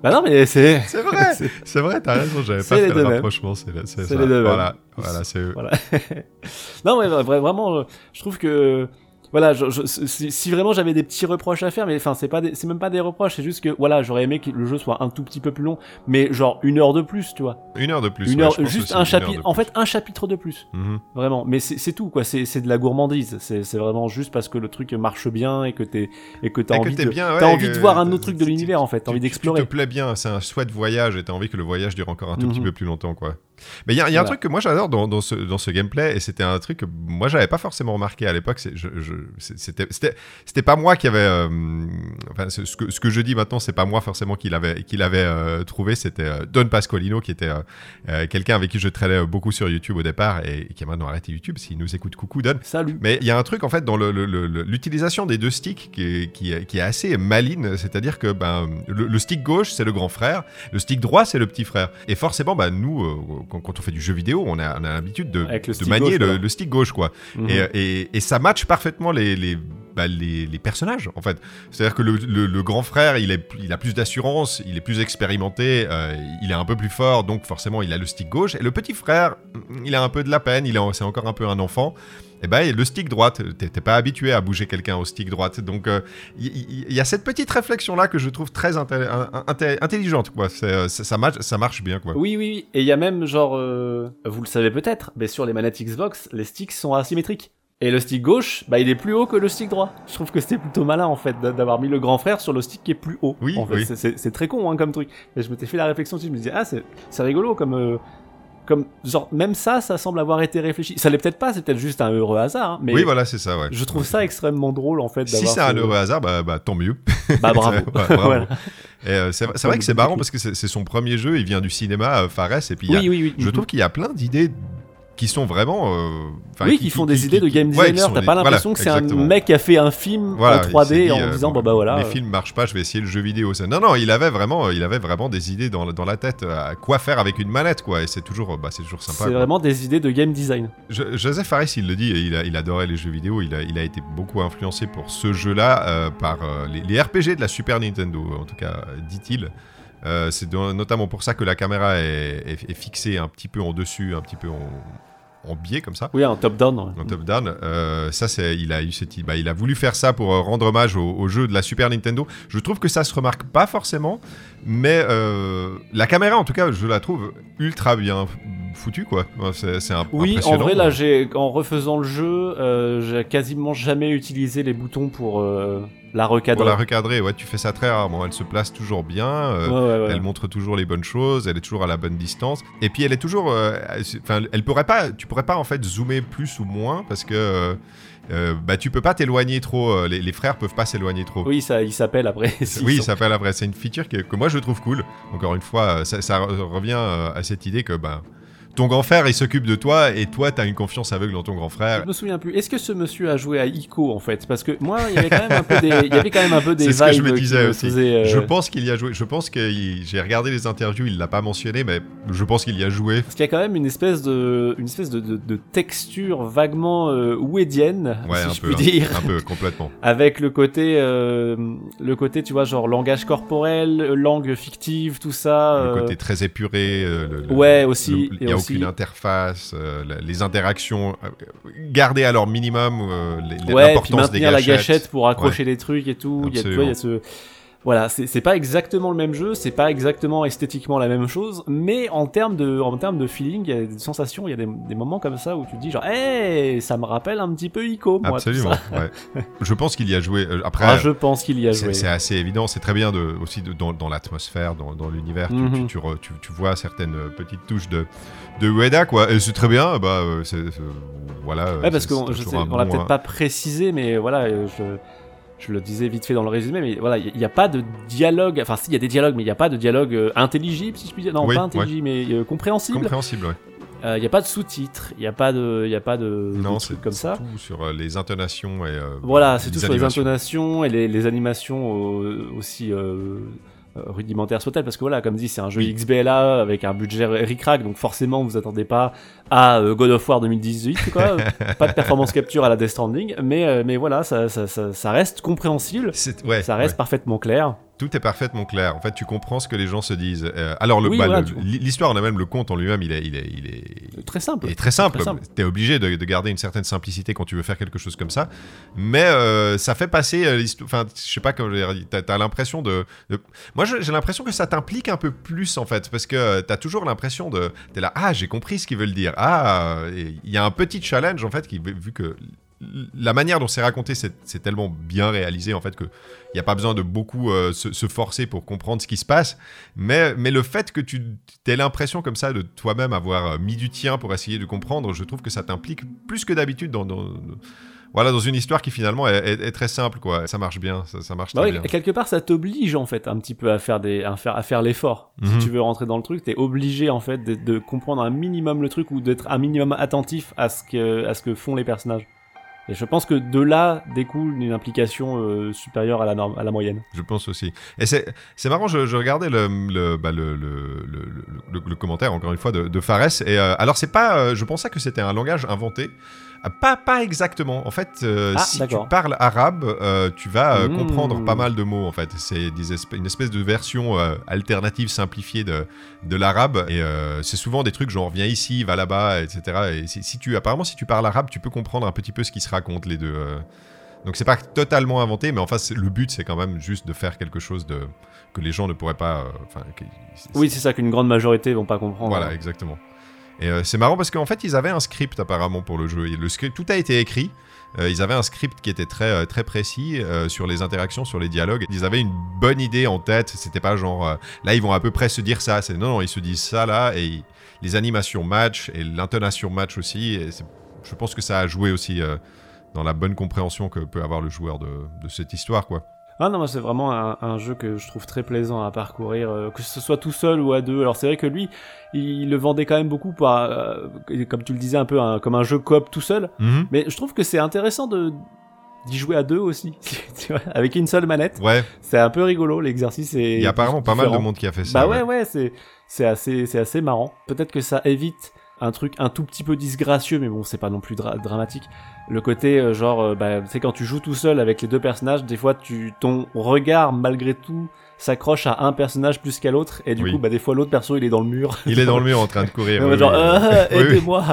Bah non, mais c'est. C'est vrai, c'est- vrai, t'as raison, j'avais pas fait le rapprochement. C'est ça. les deux Voilà, voilà, c'est eux. Voilà. non, mais vra- vraiment, je trouve que. Voilà, je- je- si, si vraiment j'avais des petits reproches à faire, mais enfin c'est pas, c'est même pas des reproches, c'est juste que voilà, j'aurais aimé que le jeu soit un tout petit peu plus long, mais genre une heure de plus, tu vois. Une heure de plus. une heure, juste un chapitre, de en fait un chapitre de plus. Mhm. Vraiment, mais c'est tout quoi, c'est de la gourmandise, c'est vraiment juste parce que le truc marche bien et que t'es et que t'as que envie de bien, ouais, t'as envie que- de voir un autre truc de l'univers en fait, t'as envie d'explorer. Tu te plais bien, c'est un chouette voyage et t'as envie que le voyage dure encore un tout petit Mhm. peu plus longtemps, quoi. Mais il y a, il y a un truc que moi j'adore dans, dans ce, dans ce gameplay et c'était un truc que moi j'avais pas forcément remarqué à l'époque. C'était pas moi qui avait. euh, enfin, ce que, ce que je dis maintenant, c'est pas moi forcément qui l'avait avait euh, trouvé. C'était euh, Don Pasqualino qui était quelqu'un avec qui je traînais beaucoup sur YouTube au départ et, qui a maintenant arrêté YouTube. S'il nous écoute, coucou Don. Salut. Mais il y a un truc en fait dans le- le- le- le- l'utilisation des deux sticks qui est, qui est- qui est assez maligne, c'est-à-dire que ben, le, le stick gauche c'est le grand frère, le stick droit c'est le petit frère. Et forcément, ben, nous, quand, quand on fait du jeu vidéo, on a, on a l'habitude de, manier gauche, le, stick gauche, quoi. Mhm. Et, et- et ça match parfaitement les, les, bah, les, les personnages, en fait. C'est-à-dire que le, le- le grand frère, il, est, il a plus d'assurance, il est plus expérimenté, euh, il est un peu plus fort, donc forcément, il a le stick gauche. Et le petit frère, il a un peu de la peine, il c'est encore un peu un enfant. Et ben, le stick droite, t'es pas habitué à bouger quelqu'un au stick droite. Donc, euh, il il y, a cette petite réflexion-là que je trouve très intelligente, quoi. Euh, ça, ça, match- ça marche bien, quoi. Oui, oui, oui. Et il y a même, genre, euh, vous le savez peut-être, mais sur les manettes Xbox, les sticks sont asymétriques. Et le stick gauche, bah, il est plus haut que le stick droit. Je trouve que c'était plutôt malin, en fait, d'a- d'avoir mis le grand frère sur le stick qui est plus haut. Oui, en fait. oui. C'est- très con, hein, comme truc. Et je m'étais fait la réflexion dessus, je me disais, ah, c'est c'est rigolo, comme, euh, comme, genre, même ça, ça semble avoir été réfléchi. Ça l'est peut-être pas, c'est peut-être juste un heureux hasard, hein, mais oui, voilà, c'est ça, ouais. je trouve ça extrêmement drôle, en fait, Si c'est un heureux hasard, bah, bah, tant mieux. Bah, bravo. Voilà. Euh, c'est vrai que c'est marrant parce que c'est son premier jeu, il vient du cinéma, euh, Fares, et puis a- Oui, oui, oui. je trouve qu'il y a plein d'idées qui sont vraiment. euh, oui, qui, font des idées de game ouais, designer. T'as des- pas voilà, l'impression que c'est un mec qui a fait un film Voilà, en il s'est 3D dit, en euh, disant bon, bon bah voilà. Mes euh, films marchent pas, je vais essayer le jeu vidéo. Non, non, il avait vraiment, il avait vraiment des idées dans, dans la tête euh, à quoi faire avec une manette, quoi. Et c'est toujours, bah, c'est toujours sympa. C'est vraiment des idées de game design. Jo- Joseph Fares, il le dit, il, a- il adorait les jeux vidéo. Il a, il a été beaucoup influencé pour ce jeu-là euh, par euh, les, les RPG de la Super Nintendo, en tout cas, euh, dit-il. Euh, c'est notamment pour ça que la caméra est, est- est fixée un petit peu en dessus, un petit peu en, en biais comme ça. Oui, un top-down. ouais. En top-down, Euh, ça c'est, il a eu cette, bah, il a voulu faire ça pour euh, rendre hommage au, au jeu de la Super Nintendo. Je trouve que ça se remarque pas forcément, mais euh, la caméra en tout cas, je la trouve ultra bien foutue quoi. C'est, c'est un- Oui, en vrai, là, j'ai en refaisant le jeu, euh, j'ai quasiment jamais utilisé les boutons pour euh, la Pour recadrer. la recadrer, ouais, tu fais ça très rarement. Elle se place toujours bien. euh, Ouais, ouais, ouais. Elle montre toujours les bonnes choses, elle est toujours à la bonne distance. Et puis elle est toujours, euh, enfin, elle pourrait pas, tu pourrais pas en fait zoomer plus ou moins parce que euh, euh, bah tu peux pas t'éloigner trop. Les, les frères peuvent pas s'éloigner trop. Oui, ça, il s'appelle après. Oui, sont- ça s'appelle après. C'est une feature que, que moi je trouve cool. Encore une fois, ça, ça re- revient à cette idée que ben ton grand frère il s'occupe de toi et toi t'as une confiance aveugle dans ton grand frère. Je me souviens plus. Est-ce que ce monsieur a joué à Ico en fait? Parce que moi, il y avait quand même un peu des, il y avait quand même un peu des C'est ce que je me disais aussi. euh, Je pense qu'il y a joué. Je pense que il- j'ai regardé les interviews, il l'a pas mentionné, mais je pense qu'il y a joué. Parce qu'il y a quand même une espèce de, une espèce de, de, de texture vaguement euh, ouédienne, Ouais, si un je peu, puis dire, un peu complètement. avec le côté, euh, le côté, tu vois, genre langage corporel, langue fictive, tout ça. Le euh, côté très épuré. euh, le- Ouais, aussi, le- Il et n'y a aussi- aucune interface. euh, la- les interactions euh, gardées à leur minimum. euh, les- puis l'importance des la gâchette pour accrocher les trucs et tout. Il y a, tu vois, il y a Absolument. ce Voilà, c'est pas exactement le même jeu, c'est pas exactement esthétiquement la même chose, mais en termes de, en termes de feeling, il y a des sensations, il y a des, des moments comme ça où tu te dis genre, hey, ça me rappelle un petit peu Ico, moi. Absolument. ouais. Je pense qu'il y a joué. euh, Après, Ah, je pense qu'il y a c'est joué. c'est assez évident. C'est très bien de, aussi de- dans, dans l'atmosphère, dans, dans l'univers. tu- Mhm. Tu, tu, re- tu- tu vois certaines euh, petites touches de, de Ueda, quoi. Et c'est très bien. Bah, euh, voilà. Ouais, parce qu'on l'a bon, peut-être euh, pas précisé, mais voilà, euh, je, je le disais vite fait dans le résumé, mais voilà, il n'y a, pas de dialogue, enfin si, il y a des dialogues, mais il n'y a pas de dialogue euh, intelligible, si je puis dire. Non, Oui, pas intelligible, mais euh, compréhensible. compréhensible, ouais. Euh, Il n'y a pas de sous-titres, il n'y a pas de, y a pas de, de Non, c'est trucs comme ça. tout sur euh, les intonations et. euh, Voilà, c'est tout sur les intonations et les, les animations euh, aussi euh, rudimentaires soient-elles, parce que voilà, comme dit, c'est un jeu. XBLA avec un budget ric-rac, donc forcément vous attendez pas à euh, God of War 2018, quoi. pas de performance capture à la Death Stranding, mais, euh, mais voilà, ça, ça, ça, ça reste compréhensible, ouais, ça reste ouais. parfaitement clair. Tout est parfaitement clair. En fait, tu comprends ce que les gens se disent. Euh, alors, Oui, bah, voilà, tu- l'histoire, on a même le conte en lui-même, il est, il est, il est, Très simple. il est très simple. Simple. T'es obligé de, de garder une certaine simplicité quand tu veux faire quelque chose comme ça. Mais euh, ça fait passer euh, l'histoire. Enfin, je sais pas. T'as as, l'impression de, de- Moi, j'ai l'impression que ça t'implique un peu plus en fait, parce que euh, t'as toujours l'impression de. T'es là, ah, j'ai compris ce qu'ils veulent dire. Ah, il y a un petit challenge en fait qui, vu que la manière dont c'est raconté, c'est tellement bien réalisé en fait que il n'y a pas besoin de beaucoup euh, se, se forcer pour comprendre ce qui se passe. Mais, mais le fait que tu aies l'impression comme ça de toi-même avoir euh, mis du tien pour essayer de comprendre, je trouve que ça t'implique plus que d'habitude dans, dans- voilà, dans une histoire qui finalement est, est- est très simple. Quoi. Ça marche bien, ça, ça marche Bah très ouais, bien. quelque part, ça t'oblige en fait un petit peu à faire des, à faire, à faire l'effort. Mhm. Si tu veux rentrer dans le truc, t'es obligé en fait de, de comprendre un minimum le truc ou d'être un minimum attentif à ce que, à ce que font les personnages. Et je pense que de là découle une implication euh, supérieure à la norme, à la moyenne. Je pense aussi. Et c'est marrant, je, regardais bah, le commentaire, encore une fois, de, de Fares. Et euh, alors, c'est pas. euh, je pensais que c'était un langage inventé. Ah, Pas, pas exactement. En fait, euh, Ah, si tu parles arabe, euh, tu vas euh, Mmh. comprendre pas mal de mots. En fait, c'est une espèce de version alternative simplifiée de, de l'arabe. Et c'est souvent des trucs genre viens ici, va là-bas, etc. Et si, si tu, apparemment, si tu parles arabe, tu peux comprendre un petit peu ce qui se raconte les deux. Donc c'est pas totalement inventé, mais enfin le but c'est quand même juste de faire quelque chose de que les gens ne pourraient pas. euh, que- Oui, c'est ça qu'une grande majorité vont pas comprendre. voilà, exactement. Et euh, c'est marrant parce qu'en fait, ils avaient un script apparemment pour le jeu. Le script, tout a été écrit. Euh, ils avaient un script qui était très euh, très précis sur les interactions, sur les dialogues. Ils avaient une bonne idée en tête. C'était pas genre là ils vont à peu près se dire ça. C'est non non ils se disent ça là et les animations match et l'intonation match aussi. Et je pense que ça a joué aussi dans la bonne compréhension que peut avoir le joueur de, de cette histoire quoi. Ah non, moi c'est vraiment un, un jeu que je trouve très plaisant à parcourir, euh, que ce soit tout seul ou à deux. Alors c'est vrai que lui, il le vendait quand même beaucoup pour, euh, comme tu le disais un peu, un- comme un jeu coop tout seul. Mhm. Mais je trouve que c'est intéressant de d'y jouer à deux aussi, avec une seule manette. Ouais, C'est un peu rigolo l'exercice. est il y a apparemment pas mal de monde qui a fait ça. Bah ouais, ouais, c'est c'est assez c'est assez marrant. Peut-être que ça évite un truc un tout petit peu disgracieux, mais bon, c'est pas non plus dra- dramatique. Le côté euh, genre, euh, bah, sais, quand tu joues tout seul avec les deux personnages, des fois, tu ton regard malgré tout s'accroche à un personnage plus qu'à l'autre, et du Oui. coup, bah des fois, l'autre perso il est dans le mur. Il est dans le mur en train de courir. Oui, genre, oui. euh, aidez-moi.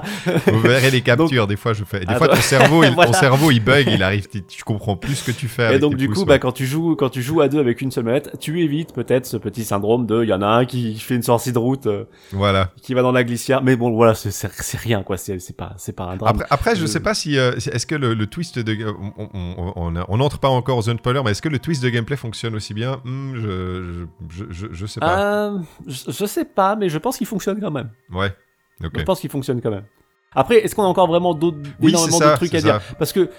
Vous verrez les captures, des fois je fais. Des Ah, fois ton cerveau, il, Voilà. ton cerveau il bug, il arrive, tu, comprends plus ce que tu fais. Et avec donc du pouces, coup, ouais. bah quand tu joues quand tu joues à deux avec une seule manette, tu évites peut-être ce petit syndrome de, il y en a un qui fait une sortie de route, euh, Voilà. qui va dans la glissière. Mais bon, voilà, c'est rien quoi. C'est pas c'est pas un drame. Après, après, je Euh, sais pas si euh, si- est-ce que le, le twist de on on- on on n'entre pas encore aux zone spoiler, mais est-ce que le twist de gameplay fonctionne aussi bien? Hmm, je, je, je, je, sais pas. Euh, je, je sais pas, mais je pense qu'il fonctionne quand même. Ouais. Ok. Je pense qu'il fonctionne quand même. Après, est-ce qu'on a encore vraiment d'autres, Oui, énormément de trucs à dire? Parce que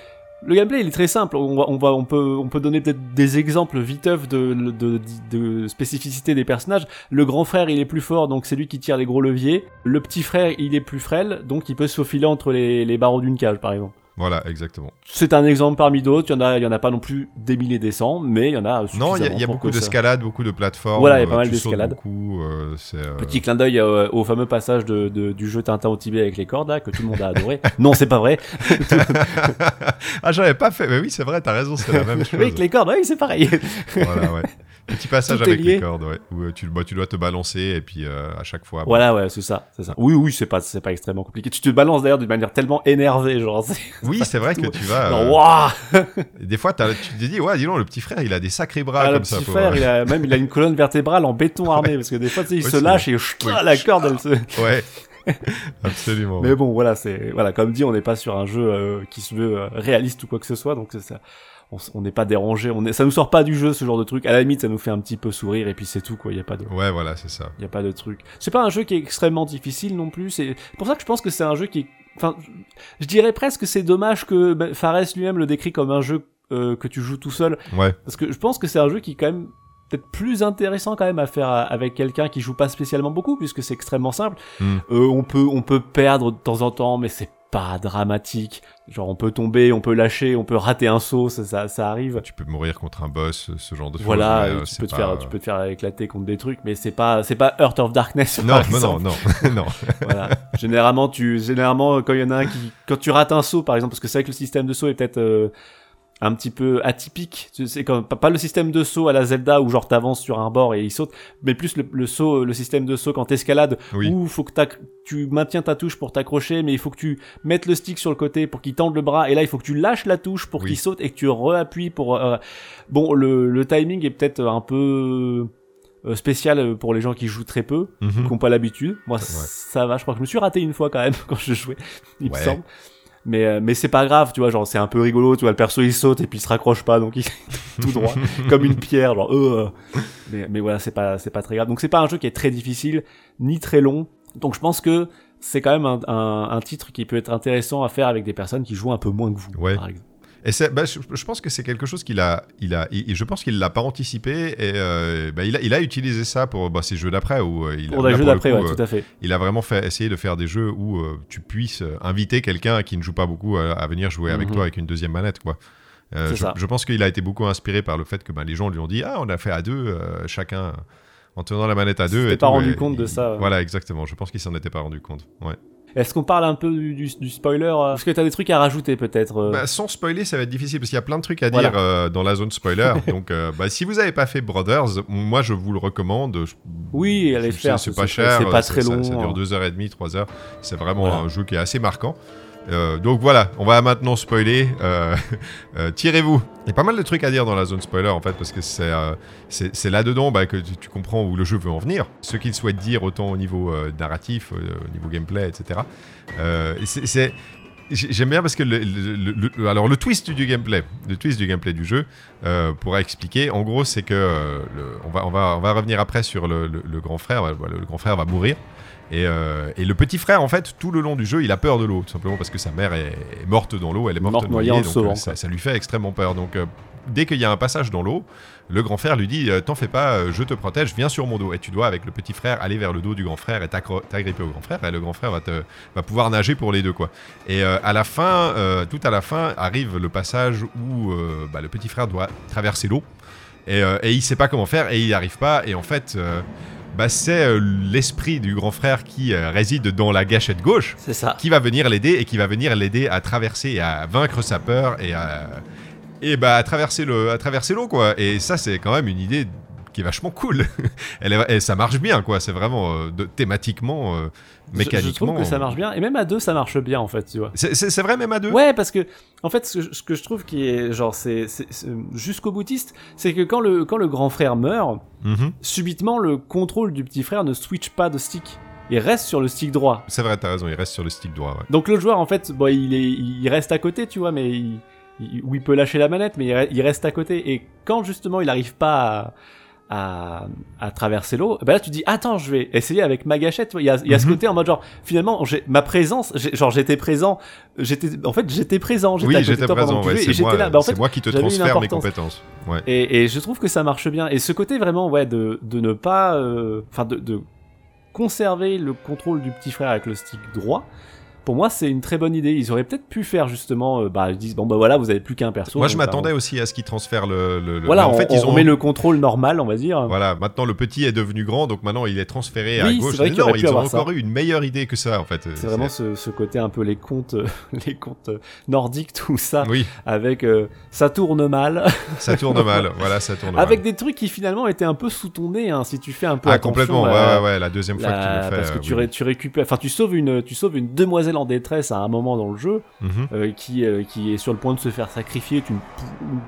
le gameplay, il est très simple. On, va, on, va, on, peut, on peut donner peut-être des exemples viteufs de, de, de, de spécificité des personnages. Le grand frère, il est plus fort, donc c'est lui qui tire les gros leviers. Le petit frère, il est plus frêle, donc il peut se faufiler entre les, les barreaux d'une cage, par exemple. Voilà, exactement. C'est un exemple parmi d'autres. Il y en a, il y en a pas non plus des milliers des cents, mais il y en a Non, il y a, y beaucoup que ça- d'escalade, beaucoup de plateformes. Voilà, il y a euh, pas mal d'escalade. euh, euh, Petit clin d'œil euh, au fameux passage de, de- du jeu Tintin au Tibet avec les cordes, là, que tout le monde a adoré. non, c'est pas vrai. ah, j'avais pas fait. Mais oui, c'est vrai, t'as raison, c'est la même chose. Oui, avec les cordes, oui, c'est pareil. voilà, ouais. Petit passage avec les cordes, ouais. Où euh, tu, bah, tu dois te balancer et puis euh, à chaque fois. Voilà, ouais, c'est ça, c'est ça. Oui, oui, c'est pas, c'est pas extrêmement compliqué. Tu te balances d'ailleurs d'une manière tellement énervée, genre. c'est- Oui, c'est vrai que tu vas. genre, euh, Des fois, t'as- tu te dis, ouais, dis donc, le petit frère, il a des sacrés bras Ah, le comme petit ça. pour, frère, euh, il a même il a une colonne vertébrale en béton armé parce que des fois tu sais, il se lâche et Oui. la corde elle se. Ouais. Absolument. Mais bon voilà c'est voilà comme dit on n'est pas sur un jeu euh, qui se veut réaliste ou quoi que ce soit donc c'est ça on n'est pas dérangé on est ça nous sort pas du jeu ce genre de truc à la limite ça nous fait un petit peu sourire et puis c'est tout quoi il y a pas de Ouais, voilà, c'est ça. il y a pas de truc c'est pas un jeu qui est extrêmement difficile non plus c'est pour ça que je pense que c'est un jeu qui est enfin je- dirais presque que c'est dommage que bah, Fares lui-même le décrit comme un jeu euh, que tu joues tout seul Ouais. parce que je pense que c'est un jeu qui est quand même peut-être plus intéressant quand même à faire avec quelqu'un qui joue pas spécialement beaucoup puisque c'est extrêmement simple. Mm. Euh, on peut on peut perdre de temps en temps mais c'est pas dramatique. Genre on peut tomber, on peut lâcher, on peut rater un saut, ça ça, ça arrive. Tu peux mourir contre un boss, ce genre de choses. Voilà, mais, euh, tu peux te pas- faire tu peux te faire éclater contre des trucs mais c'est pas c'est pas Heart of Darkness Non, par non, non, non. voilà. Généralement, tu, généralement, quand il y en a un qui, quand tu rates un saut, par exemple, parce que c'est vrai que le système de saut est peut-être euh, un petit peu atypique. Sais, comme, pas, le système de saut à la Zelda où genre t'avances sur un bord et il saute, mais plus le, le saut, le système de saut quand t'escalades Oui. où faut que tu maintiens ta touche pour t'accrocher, mais il faut que tu mettes le stick sur le côté pour qu'il tende le bras, et là il faut que tu lâches la touche pour Oui. qu'il saute et que tu réappuies pour. euh, Bon, le, le timing est peut-être un peu euh, spécial pour les gens qui jouent très peu Mhm. qui n'ont pas l'habitude. Moi, Ouais. ça va. Je crois que je me suis raté une fois quand même quand je jouais, il Ouais. me semble. Mais, euh, mais c'est pas grave, tu vois, genre c'est un peu rigolo, tu vois, le perso il saute et puis il se raccroche pas, donc il tout droit, comme une pierre, genre euh. Mais, mais voilà, c'est pas, c'est pas très grave. Donc c'est pas un jeu qui est très difficile, ni très long. Donc je pense que c'est quand même un, un, un titre qui peut être intéressant à faire avec des personnes qui jouent un peu moins que vous, Ouais. par exemple. Et bah, je, je pense que c'est quelque chose qu'il a, il a, il- je pense qu'il l'a pas anticipé et euh, bah, il, a, il a utilisé ça pour bah, ces jeux d'après où euh, il, Pour là, les jeux d'après, ouais, euh, tout à fait. il a vraiment fait essayer de faire des jeux où euh, tu puisses inviter quelqu'un qui ne joue pas beaucoup à, à venir jouer avec Mhm. toi avec une deuxième manette, quoi. Euh, je, pense qu'il a été beaucoup inspiré par le fait que les gens lui ont dit ah on a fait à deux chacun en tenant la manette à deux. s'était et pas rendu et compte de il- ça. Voilà exactement. Je pense qu'il s'en était pas rendu compte. Ouais. Est-ce qu'on parle un peu du, du, du spoiler euh, Est-ce que t'as des trucs à rajouter peut-être euh Bah, sans spoiler, ça va être difficile parce qu'il y a plein de trucs à Voilà. dire euh, dans la zone spoiler. Donc, euh, bah, si vous n'avez pas fait Brothers, moi je vous le recommande. Je- Oui, allez je faire. C'est pas cher. C'est pas ça- très ça- long. Ça, hein. dure 2h30, 3h. C'est vraiment Voilà. un jeu qui est assez marquant. Euh, donc voilà, on va maintenant spoiler. Euh, euh, Tirez-vous. Il y a pas mal de trucs à dire dans la zone spoiler en fait, parce que c'est là-dedans bah, que tu, comprends où le jeu veut en venir, ce qu'il souhaite dire autant au niveau narratif, au niveau gameplay, etc. Et c'est- c'est j'ai- J'aime bien parce que le, alors le twist du gameplay, le twist du gameplay du jeu, pourra expliquer. En gros, c'est que on va on va on va revenir après sur le, grand frère. Le grand frère va mourir. Et, euh, et le petit frère, en fait, tout le long du jeu, il a peur de l'eau, tout simplement parce que sa mère est, est morte dans l'eau, elle est morte, Morte noyée donc sauvant, euh, ça, ça lui fait extrêmement peur. Donc euh, dès qu'il y a un passage dans l'eau, le grand frère lui dit T'en fais pas, je te protège, viens sur mon dos. Et tu dois, avec le petit frère, aller vers le dos du grand frère et t'agripper au grand frère. Et le grand frère va, te, va pouvoir nager pour les deux, quoi. Et euh, à la fin, euh, tout à la fin, arrive le passage où euh, bah, le petit frère doit traverser l'eau. Et, et il sait pas comment faire et il n'y arrive pas. Et en fait, bah, c'est euh, l'esprit du grand frère qui euh, réside dans la gâchette gauche C'est ça. qui va venir l'aider et qui va venir l'aider à traverser et à vaincre sa peur et à, et bah, à traverser le à traverser l'eau quoi et ça c'est quand même une idée qui est vachement cool Elle est- et ça marche bien quoi c'est vraiment euh, de- thématiquement euh, mécaniquement Je, trouve que ça marche bien. Et même à deux, ça marche bien, en fait, tu vois. c'est vrai même à deux Ouais, parce que, en fait, ce que, je- ce que je trouve qui est, genre, c'est, jusqu'au boutiste, c'est que quand le, quand le grand frère meurt, Mhm. subitement, le contrôle du petit frère ne switch pas de stick. Il reste sur le stick droit. c'est vrai t'as raison il reste sur le stick droit ouais. Donc le joueur, en fait, bon, il, est, il reste à côté, tu vois, mais il, il- où il peut lâcher la manette, mais il reste à côté. Et quand justement il n'arrive pas à, à, à traverser l'eau, bah là tu dis attends, je vais essayer avec ma gâchette. Il y a, il y a ce Mhm. côté en mode genre finalement ma présence, j'ai- genre j'étais présent, j'étais en fait j'étais présent, j'étais oui j'étais présent ouais, c'est moi, là. En c'est fait, moi qui te transfère mes compétences ouais. et, et je trouve que ça marche bien. Et ce côté vraiment, ouais, de, de ne pas. euh, Enfin, de, de conserver le contrôle du petit frère avec le stick droit, pour moi, c'est une très bonne idée. Ils auraient peut-être pu faire justement, euh, bah, ils disent bon bah voilà, vous avez plus qu'un perso. Moi, je bah, m'attendais aussi à ce qu'ils transfèrent le. le- le- Voilà, mais en fait, ils on ont. met le contrôle normal, on va dire. Voilà, maintenant le petit est devenu grand, donc maintenant il est transféré à gauche. c'est vrai qu'il aurait non, pu ils ont avoir ça. encore eu une meilleure idée que ça, en fait. C'est vraiment ce, ce côté un peu les contes, euh, les contes euh, nordiques, tout ça, Oui, avec euh, ça tourne mal, ça tourne mal. Voilà, ça tourne avec mal. des trucs qui finalement étaient un peu sous ton nez, hein, si tu fais un peu Ah, complètement, ouais, ouais, ouais, la deuxième fois que tu le fais. parce que tu, tu récupères, enfin tu sauves une, tu sauves une demoiselle en détresse à un moment dans le jeu, Mhm. euh, qui, euh, qui est sur le point de se faire sacrifier, tu,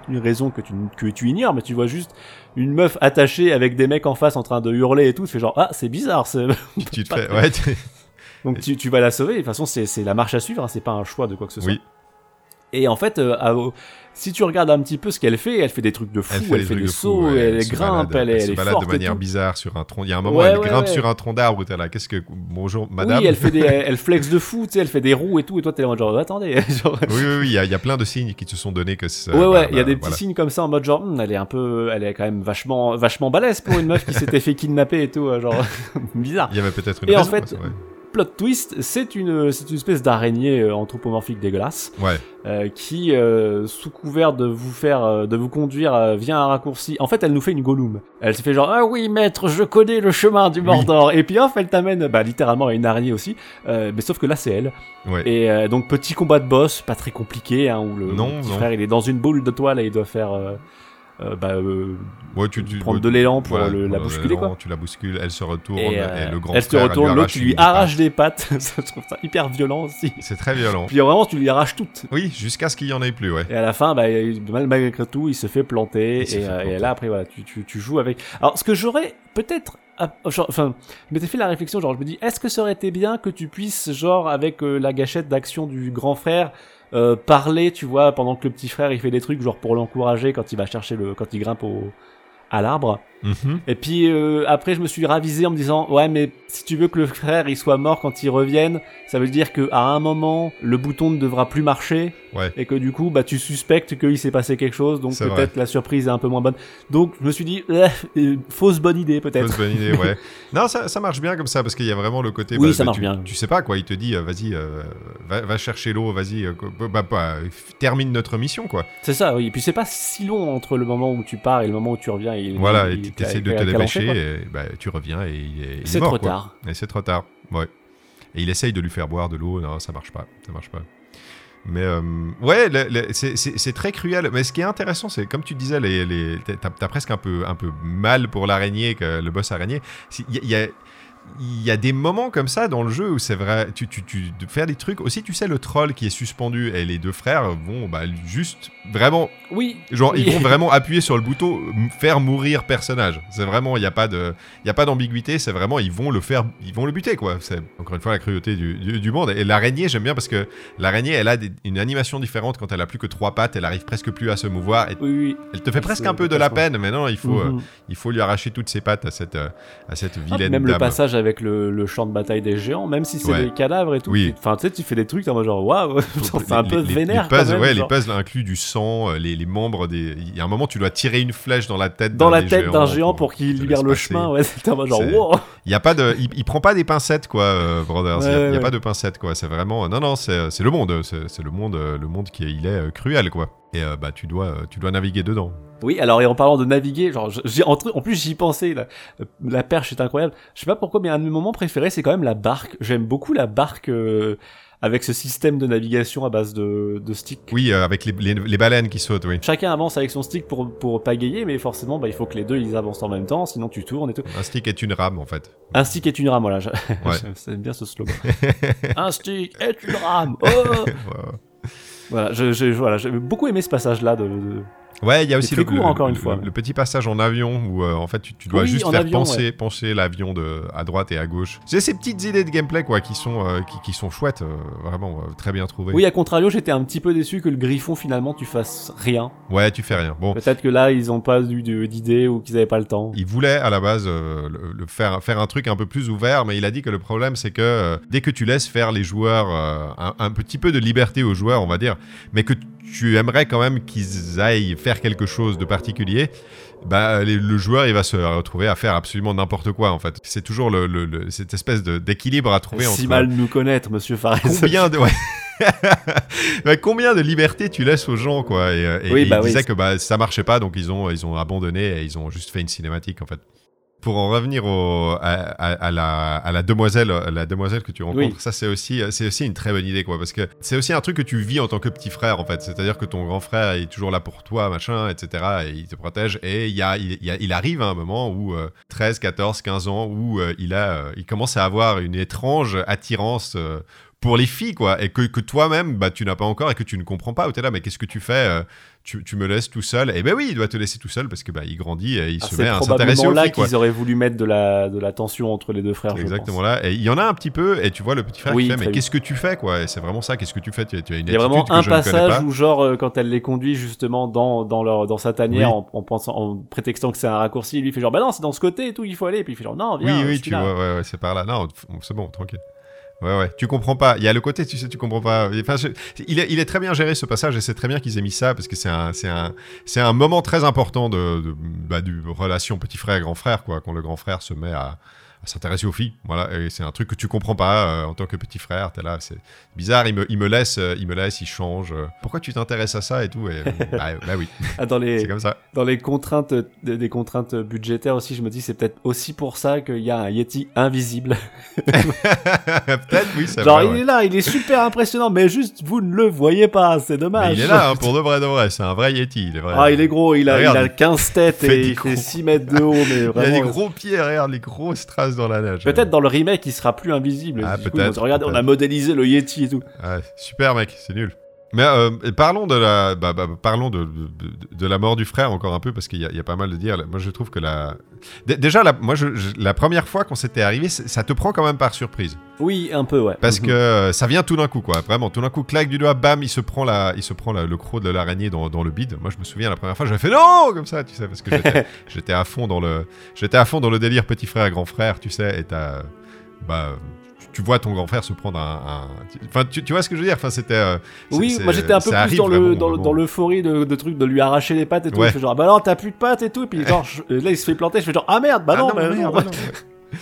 une raison que tu, que tu ignores, mais tu vois juste une meuf attachée avec des mecs en face en train de hurler et tout, tu fais genre ah c'est bizarre, c'est... Tu te fais. Ouais, donc tu, tu vas la sauver. De toute façon c'est c'est la marche à suivre, hein, c'est pas un choix de quoi que ce soit. Oui. Et en fait, euh, à- si tu regardes un petit peu ce qu'elle fait, elle fait des trucs de fou, elle fait, des trucs des de sauts, ouais, elle, se grimpe, balade, elle, est- se elle est balade forte de manière bizarre sur un tronc. Il y a un moment, Ouais, elle ouais, grimpe ouais. sur un tronc d'arbre. T'es là, qu'est-ce que. Bonjour, madame. Oui, elle fait des, elle flex de fou, tu sais, elle fait des roues et tout, et toi t'es là en mode genre attendez, genre, Oui, oui, oui, il y, a- il y a plein de signes qui te sont donnés que c'est. ouais, ouais, bah, il y a bah, des petits voilà. signes comme ça en mode genre, hmm, elle est un peu, elle est quand même vachement, vachement balèze pour une meuf qui s'était fait kidnapper et tout, euh, genre, bizarre. Il y avait peut-être une Et en fait. Plot twist, c'est une, c'est une espèce d'araignée euh, anthropomorphique dégueulasse, Ouais, euh, qui, euh, sous couvert de vous faire, de vous conduire, via un raccourci. En fait, elle nous fait une Gollum. Elle se fait genre, ah oui, maître, je connais le chemin du Mordor. Et puis, hop, elle t'amène, bah, littéralement à une araignée aussi. Euh, mais sauf que là, c'est elle. ouais. Et donc petit combat de boss, pas très compliqué, hein, où le Non, petit non. frère il est dans une boule de toile et il doit faire euh, bah, euh, Ouais, tu, tu- prendre de l'élan pour voilà, le- la bousculer, quoi. Tu la bouscules, elle se retourne et, et, euh, le grand elle se retourne, l'autre tu lui arraches des pattes, je trouve ça hyper violent aussi. C'est très violent. Puis vraiment tu lui arraches toutes. Oui, jusqu'à ce qu'il y en ait plus, ouais. Et à la fin, bah, malgré tout, il se fait planter. Se et, fait euh, planter. et là, après, voilà, tu, tu, tu joues avec. Alors, ce que j'aurais peut-être. ah, genre, Enfin, je m'étais fait la réflexion, genre, je me dis, est-ce que ça aurait été bien que tu puisses, genre, avec euh, la gâchette d'action du grand frère, euh, parler, tu vois, pendant que le petit frère il fait des trucs, genre, pour l'encourager quand il va chercher le. quand il grimpe au. À l'arbre. Mhm. Et puis euh, après, je me suis ravisé en me disant ouais, mais si tu veux que le frère il soit mort quand il revienne, ça veut dire que à un moment le bouton ne devra plus marcher Ouais. et que du coup bah tu suspectes qu'il s'est passé quelque chose, donc peut-être la surprise est un peu moins bonne. Donc je me suis dit euh, euh, fausse bonne idée peut-être. Fausse bonne idée, ouais. non, ça, ça marche bien comme ça parce qu'il y a vraiment le côté. Oui, bah, ça bah, marche tu, bien. Tu sais pas quoi, il te dit, vas-y, va, va chercher l'eau, vas-y, quoi, bah, bah, termine notre mission, quoi. C'est ça, oui. Et puis c'est pas si long entre le moment où tu pars et le moment où tu reviens. Il, Voilà, il- et tu essaies de te dépêcher, bah, tu reviens et il est, C'est trop quoi. tard. Et c'est trop tard, ouais. Et il essaye de lui faire boire de l'eau, non, ça marche pas, ça marche pas. Mais euh, ouais, c'est- très cruel. Mais ce qui est intéressant, c'est comme tu disais, les, les, t'as presque un peu, un peu mal pour l'araignée, le boss araignée. Il y a, il y a des moments comme ça dans le jeu où c'est vrai, tu, tu, tu de faire des trucs. Aussi, tu sais, le troll qui est suspendu et les deux frères vont bah, juste vraiment Oui. Genre, oui. ils vont vraiment appuyer sur le bouton, faire mourir personnage. C'est vraiment, il n'y a pas de, il y a pas d'ambiguïté. C'est vraiment, ils vont le faire, ils vont le buter, quoi. C'est encore une fois la cruauté du, du, du monde. Et l'araignée, j'aime bien parce que l'araignée, elle a des- une animation différente quand elle a plus que trois pattes. Elle arrive presque plus à se mouvoir. Et Oui, oui. elle te fait Elle presque un peu de la peine, mais non, il faut, euh, Mhm. il faut lui arracher toutes ses pattes à cette, euh, à cette Ah, vilaine même le dame. passage avec le, le champ de bataille des géants, même si c'est Ouais. des cadavres et tout. Oui. Enfin, tu sais, tu fais des trucs, t'es en mode genre, waouh, c'est un Les- peu les- vénère. Les puzzles, quand même, ouais, les genre. puzzles incluent du sang, euh, les, les membres des. Il y a un moment, tu dois tirer une flèche dans la tête. Dans la tête d'un géant géants pour qu'il libère le passer. chemin, ouais, c'était genre, wow. Il y a pas de, il, il prend pas des pincettes quoi, euh, Brothers. Il y a- Ouais, pas de pincettes quoi. C'est vraiment, non non, c'est le monde, c'est c'est le monde, euh, le monde qui est, il est euh, cruel quoi. Et euh, bah tu dois, euh, tu dois naviguer dedans. Oui, alors et en parlant de naviguer, genre, j'ai en plus j'y pensais, la, la perche est incroyable. Je sais pas pourquoi, mais un de mes moments préférés, c'est quand même la barque. J'aime beaucoup la barque euh, avec ce système de navigation à base de, de stick. Oui, euh, avec les, les, les baleines qui sautent, oui. Chacun avance avec son stick pour, pour pagayer, mais forcément, bah, il faut que les deux ils avancent en même temps, sinon tu tournes et tout. Un stick est une rame en fait. Un stick est une rame, voilà. je- Ouais. J'aime bien ce slogan. Un stick est une rame. Oh Ouais, voilà, je- voilà, j'ai beaucoup aimé ce passage-là de- Ouais, il y a aussi le, court, le- encore une le- fois. le petit passage en avion où euh, en fait tu, tu dois Oui, juste faire avion, penser, ouais. pencher l'avion de à droite et à gauche. C'est ces petites idées de gameplay quoi qui sont, euh, qui, qui sont chouettes, euh, vraiment euh, très bien trouvées. Oui, à contrario, j'étais un petit peu déçu que le griffon finalement tu fasses rien. Ouais, tu fais rien. Bon, Peut-être que là, ils ont pas eu de- d'idée ou qu'ils avaient pas le temps. Il voulait à la base euh, le, faire, faire un truc un peu plus ouvert, mais il a dit que le problème c'est que euh, dès que tu laisses faire les joueurs euh, un, un petit peu de liberté aux joueurs, on va dire, mais que tu aimerais quand même qu'ils aillent faire quelque chose de particulier, bah, le joueur il va se retrouver à faire absolument n'importe quoi en fait. C'est toujours le, cette espèce d'équilibre à trouver. Si mal nous connaître, Monsieur Fares. Combien de combien de liberté tu laisses aux gens quoi Et, et, oui, bah ils disaient que bah, ça marchait pas donc ils ont ils ont abandonné et ils ont juste fait une cinématique en fait pour en revenir au, à, la, à, la, demoiselle, la demoiselle que tu rencontres, ça c'est aussi, c'est aussi une très bonne idée, quoi, parce que c'est aussi un truc que tu vis en tant que petit frère, en fait. C'est-à-dire que ton grand frère est toujours là pour toi, machin, etc., et il te protège. Et il, y a, il, il arrive à un moment où 13, 14, 15 ans, où euh, il a, euh, il commence à avoir une étrange attirance euh, pour les filles, quoi, et que, que toi-même, bah, tu n'as pas encore et que tu ne comprends pas. Où tu es là, mais qu'est-ce que tu fais euh, tu, tu, me laisses tout seul? Et ben oui, il doit te laisser tout seul parce que bah, il grandit et il ah, se met à s'intéresser aux là qu'ils auraient voulu mettre de la, de la tension entre les deux frères. Exactement là. Et il y en a un petit peu, et tu vois le petit frère qui fait, mais qu'est-ce que tu fais, quoi? C'est vraiment ça, qu'est-ce que tu fais? Tu, as une Il y a vraiment un passage où, genre, euh, quand elle les conduit justement dans, dans, leur, dans sa tanière en, pensant, en prétextant que c'est un raccourci, lui fait genre, bah non, c'est dans ce côté et tout, il faut aller. Et puis il fait genre, non, viens. Oui, oui, tu vois, ouais, ouais, c'est par là. Non, c'est bon, tranquille. Ouais, ouais, tu comprends pas. Il y a le côté, tu sais, tu comprends pas. Enfin, il, est, très bien géré ce passage et c'est très bien qu'ils aient mis ça parce que c'est un, c'est un, c'est un moment très important de, de bah, du relation petit frère grand frère quoi. Quand le grand frère se met à s'intéresser aux filles. Voilà, et c'est un truc que tu comprends pas euh, en tant que petit frère. T'es là, c'est bizarre. Il me, il me laisse, euh, il me laisse, il change. Pourquoi tu t'intéresses à ça et tout et, bah, bah, oui. Ah, dans les, c'est comme ça. Dans les contraintes, des, contraintes budgétaires aussi, je me dis c'est peut-être aussi pour ça qu'il y a un Yeti invisible. peut-être oui. Ça Genre il est là, il est super impressionnant, mais juste vous ne le voyez pas, c'est dommage. il est là hein, pour de vrai de vrai. C'est un vrai Yeti. Il est vrai. Ah il est gros, il a, il a 15 têtes et il fait 6 mètres de haut, mais vraiment. Il a des gros pieds, regarde les gros strass dans la neige. Peut-être dans le remake, il sera plus invisible. Ah, peut-être. Regarde, on a modélisé le Yeti et tout. super, mec, c'est nul. Mais euh, parlons de la, bah, bah, parlons de, de, la mort du frère encore un peu parce qu'il y, y, a pas mal de dire. Moi, je trouve que la, déjà, la, moi, je, la première fois qu'on s'était arrivé, ça te prend quand même par surprise. Oui, un peu, ouais. Parce mhm. que euh, ça vient tout d'un coup, quoi. Vraiment, tout d'un coup, claque du doigt, bam, il se prend la, il se prend le croc de l'araignée dans, dans, le bide. Moi, je me souviens la première fois, j'avais fait non comme ça, tu sais, parce que j'étais à fond dans le, j'étais à fond dans le délire petit frère grand frère, tu sais, et t'as, bah tu vois ton grand frère se prendre un. Enfin, tu, vois ce que je veux dire? Enfin, c'était. Euh, oui, moi j'étais un peu plus dans le dans, l'euphorie de, de trucs de lui arracher les pattes et tout. Ouais. genre bah non, t'as plus de pattes et tout. Et puis genre là il se fait planter. Je fais genre ah merde, bah ah non, bah, merde, bah non.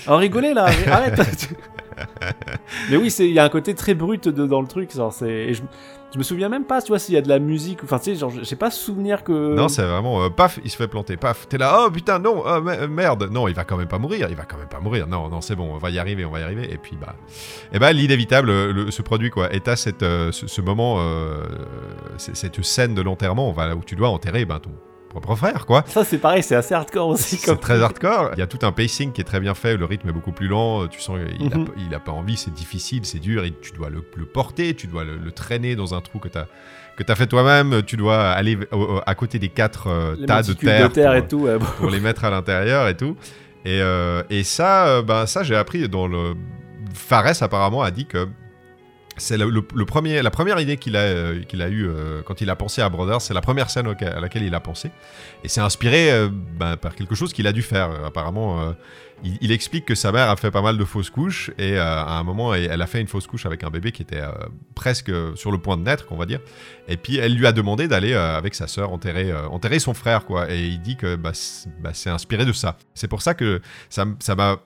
Alors rigoler là, arrête. mais oui, il y a un côté très brut de, dans le truc. Genre, je, je, me souviens même pas, tu vois, s'il y a de la musique. Enfin, tu sais, genre, j'ai pas souvenir que. Non, c'est vraiment euh, paf, il se fait planter, paf. T'es là, oh putain, non, oh, merde, non, il va quand même pas mourir, il va quand même pas mourir. Non, non, c'est bon, on va y arriver, on va y arriver. Et puis bah, et bah, l'inévitable se produit quoi. Et t'as euh, ce, moment, euh, cette scène de l'enterrement, où tu dois enterrer ben, ton propre frère, quoi. Ça, c'est pareil, c'est assez hardcore aussi. C'est très hardcore. Il y a tout un pacing qui est très bien fait, le rythme est beaucoup plus lent, tu sens qu'il n'a mhm. a pas envie, c'est difficile, c'est dur, et tu dois le, porter, tu dois le, traîner dans un trou que tu as que as fait toi-même, tu dois aller à côté des quatre euh, tas de terre, pour, et tout, pour les mettre à l'intérieur et tout. Et, euh, et ça, euh, ben, ça j'ai appris dans le... Fares apparemment a dit que c'est le, premier, la première idée qu'il a, euh, qu'il a eue euh, quand il a pensé à Brothers, c'est la première scène à laquelle il a pensé. Et c'est inspiré euh, ben, par quelque chose qu'il a dû faire. Apparemment, il, explique que sa mère a fait pas mal de fausses couches et à un moment, elle a fait une fausse couche avec un bébé qui était presque sur le point de naître, qu'on va dire. Et puis elle lui a demandé d'aller avec sa sœur enterrer, enterrer son frère, quoi. Et il dit que bah, bah, c'est inspiré de ça. C'est pour ça que ça m'a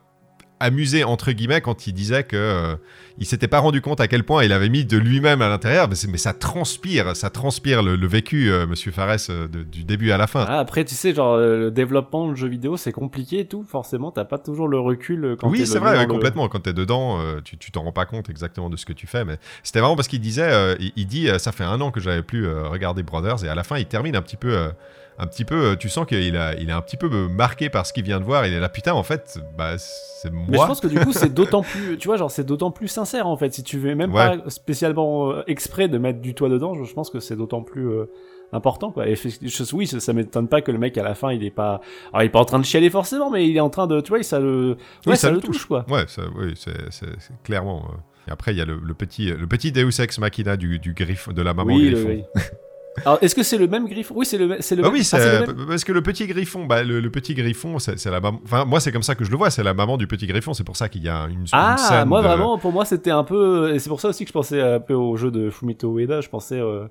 amusé entre guillemets quand il disait que euh, il s'était pas rendu compte à quel point il avait mis de lui-même à l'intérieur mais, mais, ça transpire ça transpire le, vécu euh, monsieur Fares euh, du début à la fin. Ah, après tu sais genre le développement de jeux vidéo c'est compliqué et tout. Forcément t'as pas toujours le recul quand oui c'est vrai complètement. Quand t'es dedans tu t'en rends pas compte exactement de ce que tu fais mais c'était vraiment parce qu'il disait il, dit ça fait un an que j'avais plus regardé Brothers et à la fin il termine un petit peu un petit peu, tu sens qu'il a, il est un petit peu marqué par ce qu'il vient de voir. Il est là, putain, en fait, bah, c'est moi. Mais je pense que du coup, c'est d'autant plus, tu vois, genre, c'est d'autant plus sincère, en fait. Si tu veux même pas spécialement euh, exprès de mettre du toit dedans, je, pense que c'est d'autant plus euh, important, quoi. Et oui, ça, ça m'étonne pas que le mec, à la fin, il est pas, alors, il est pas en train de chialer forcément, mais il est en train de, tu vois, ça le, ouais, ça, le touche, quoi. Ouais, ça, oui, c'est clairement. Euh. Et après, il y a le, petit, le petit Deus Ex Machina du, du griffe, de la maman oui, griffon. Alors, est-ce que c'est le même griffon? Oui, c'est le, c'est le ah même. Oui, ah, parce que le petit griffon, bah, le, petit griffon, c'est, la maman. Enfin, moi, c'est comme ça que je le vois. C'est la maman du petit griffon. C'est pour ça qu'il y a une, ah, scène. moi, vraiment, pour moi, c'était un peu. Et c'est pour ça aussi que je pensais un peu au jeu de Fumito Ueda. Je pensais. Euh,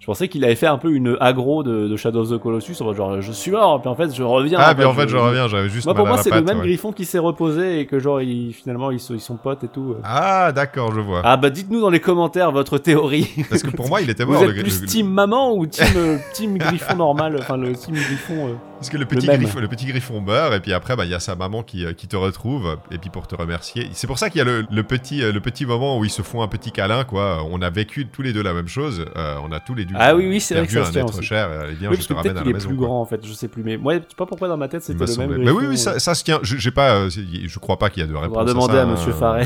Je pensais qu'il avait fait un peu une aggro de, de Shadow of the Colossus, en mode genre je suis mort, puis en fait je reviens. Ah, mais en fait, je reviens, j'avais juste Moi, pour moi, c'est le même ouais. griffon qui s'est reposé et que genre il, finalement ils sont, ils sont potes et tout. Ah, d'accord, je vois. Ah bah dites-nous dans les commentaires votre théorie. Parce que pour moi, il était Vous mort. êtes le- plus le- team maman ou team, euh, team griffon normal Enfin le team griffon. euh. Parce que le petit, même. griffon, le petit griffon meurt, et puis après, bah, il y a sa maman qui, euh, qui te retrouve, et puis pour te remercier. C'est pour ça qu'il y a le, le petit, euh, le petit moment où ils se font un petit câlin, quoi. On a vécu tous les deux la même chose. euh, on a tous les Ah oui, oui, c'est vrai que ça un se aussi. cher. et Allez, bien, Oui, je te ramène à la est maison. plus quoi. grand en fait, je sais plus. Mais moi, je sais pas pourquoi dans ma tête Il c'était le même semblé. Mais oui, oui, ça, ça se tient. Je- J'ai pas. euh, je crois pas qu'il y a de On réponse. va demander ça, à Monsieur euh, Fares.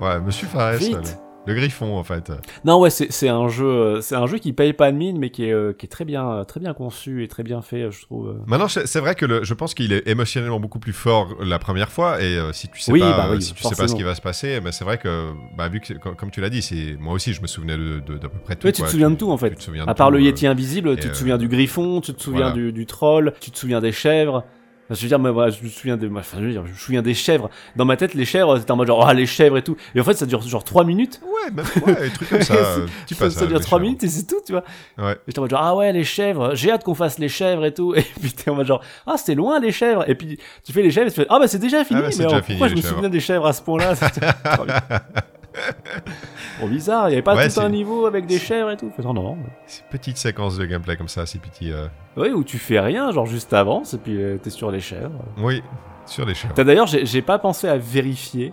Ouais, Monsieur Fares. Vite. Le, le griffon, en fait. Non, ouais, c'est un jeu, euh, c'est un jeu qui paye pas de mine, mais qui est, euh, qui est très bien, euh, très bien conçu et très bien fait, je trouve. Maintenant, c'est vrai que le- je pense qu'il est émotionnellement beaucoup plus fort la première fois, et euh, si tu sais Oui, pas, bah oui, si tu sais pas ce qui va se passer, mais c'est vrai que, bah, vu que, comme, tu l'as dit, c'est moi aussi, je me souvenais de, de- d'à peu près tout. Ouais, tu te souviens de tout, en fait. Tu te souviens de À part tout, le Yeti invisible, tu te euh, souviens du griffon, tu te souviens voilà. du, du troll, tu te souviens des chèvres. Je veux dire, mais voilà, je me souviens des, enfin, je veux dire, je me souviens des chèvres. Dans ma tête, les chèvres, c'était en mode genre, ah, les chèvres et tout. Et en fait, ça dure genre 3 minutes. Ouais, même ouais, des trucs comme ça. euh, petit Ça, ça dure les 3 chèvres. minutes et c'est tout, tu vois. Ouais. Et j'étais en mode genre, ah ouais, les chèvres, j'ai hâte qu'on fasse les chèvres et tout. Et puis t'es en mode genre, ah, c'est loin les chèvres. Et puis tu fais les chèvres et tu fais, ah bah c'est déjà fini. Ah bah, c'est mais déjà alors, fini, pourquoi je me chèvres. souviens des chèvres à ce point-là? trop bizarre, il y avait pas Ouais, tout un c'est- niveau avec des chèvres et tout. Non, non. Ces petites séquences de gameplay comme ça, ces petits. euh, Oui, où tu fais rien, genre juste avance et puis euh, t'es sur les chèvres. Oui, sur les chèvres. D'ailleurs, j'ai pas pensé à vérifier,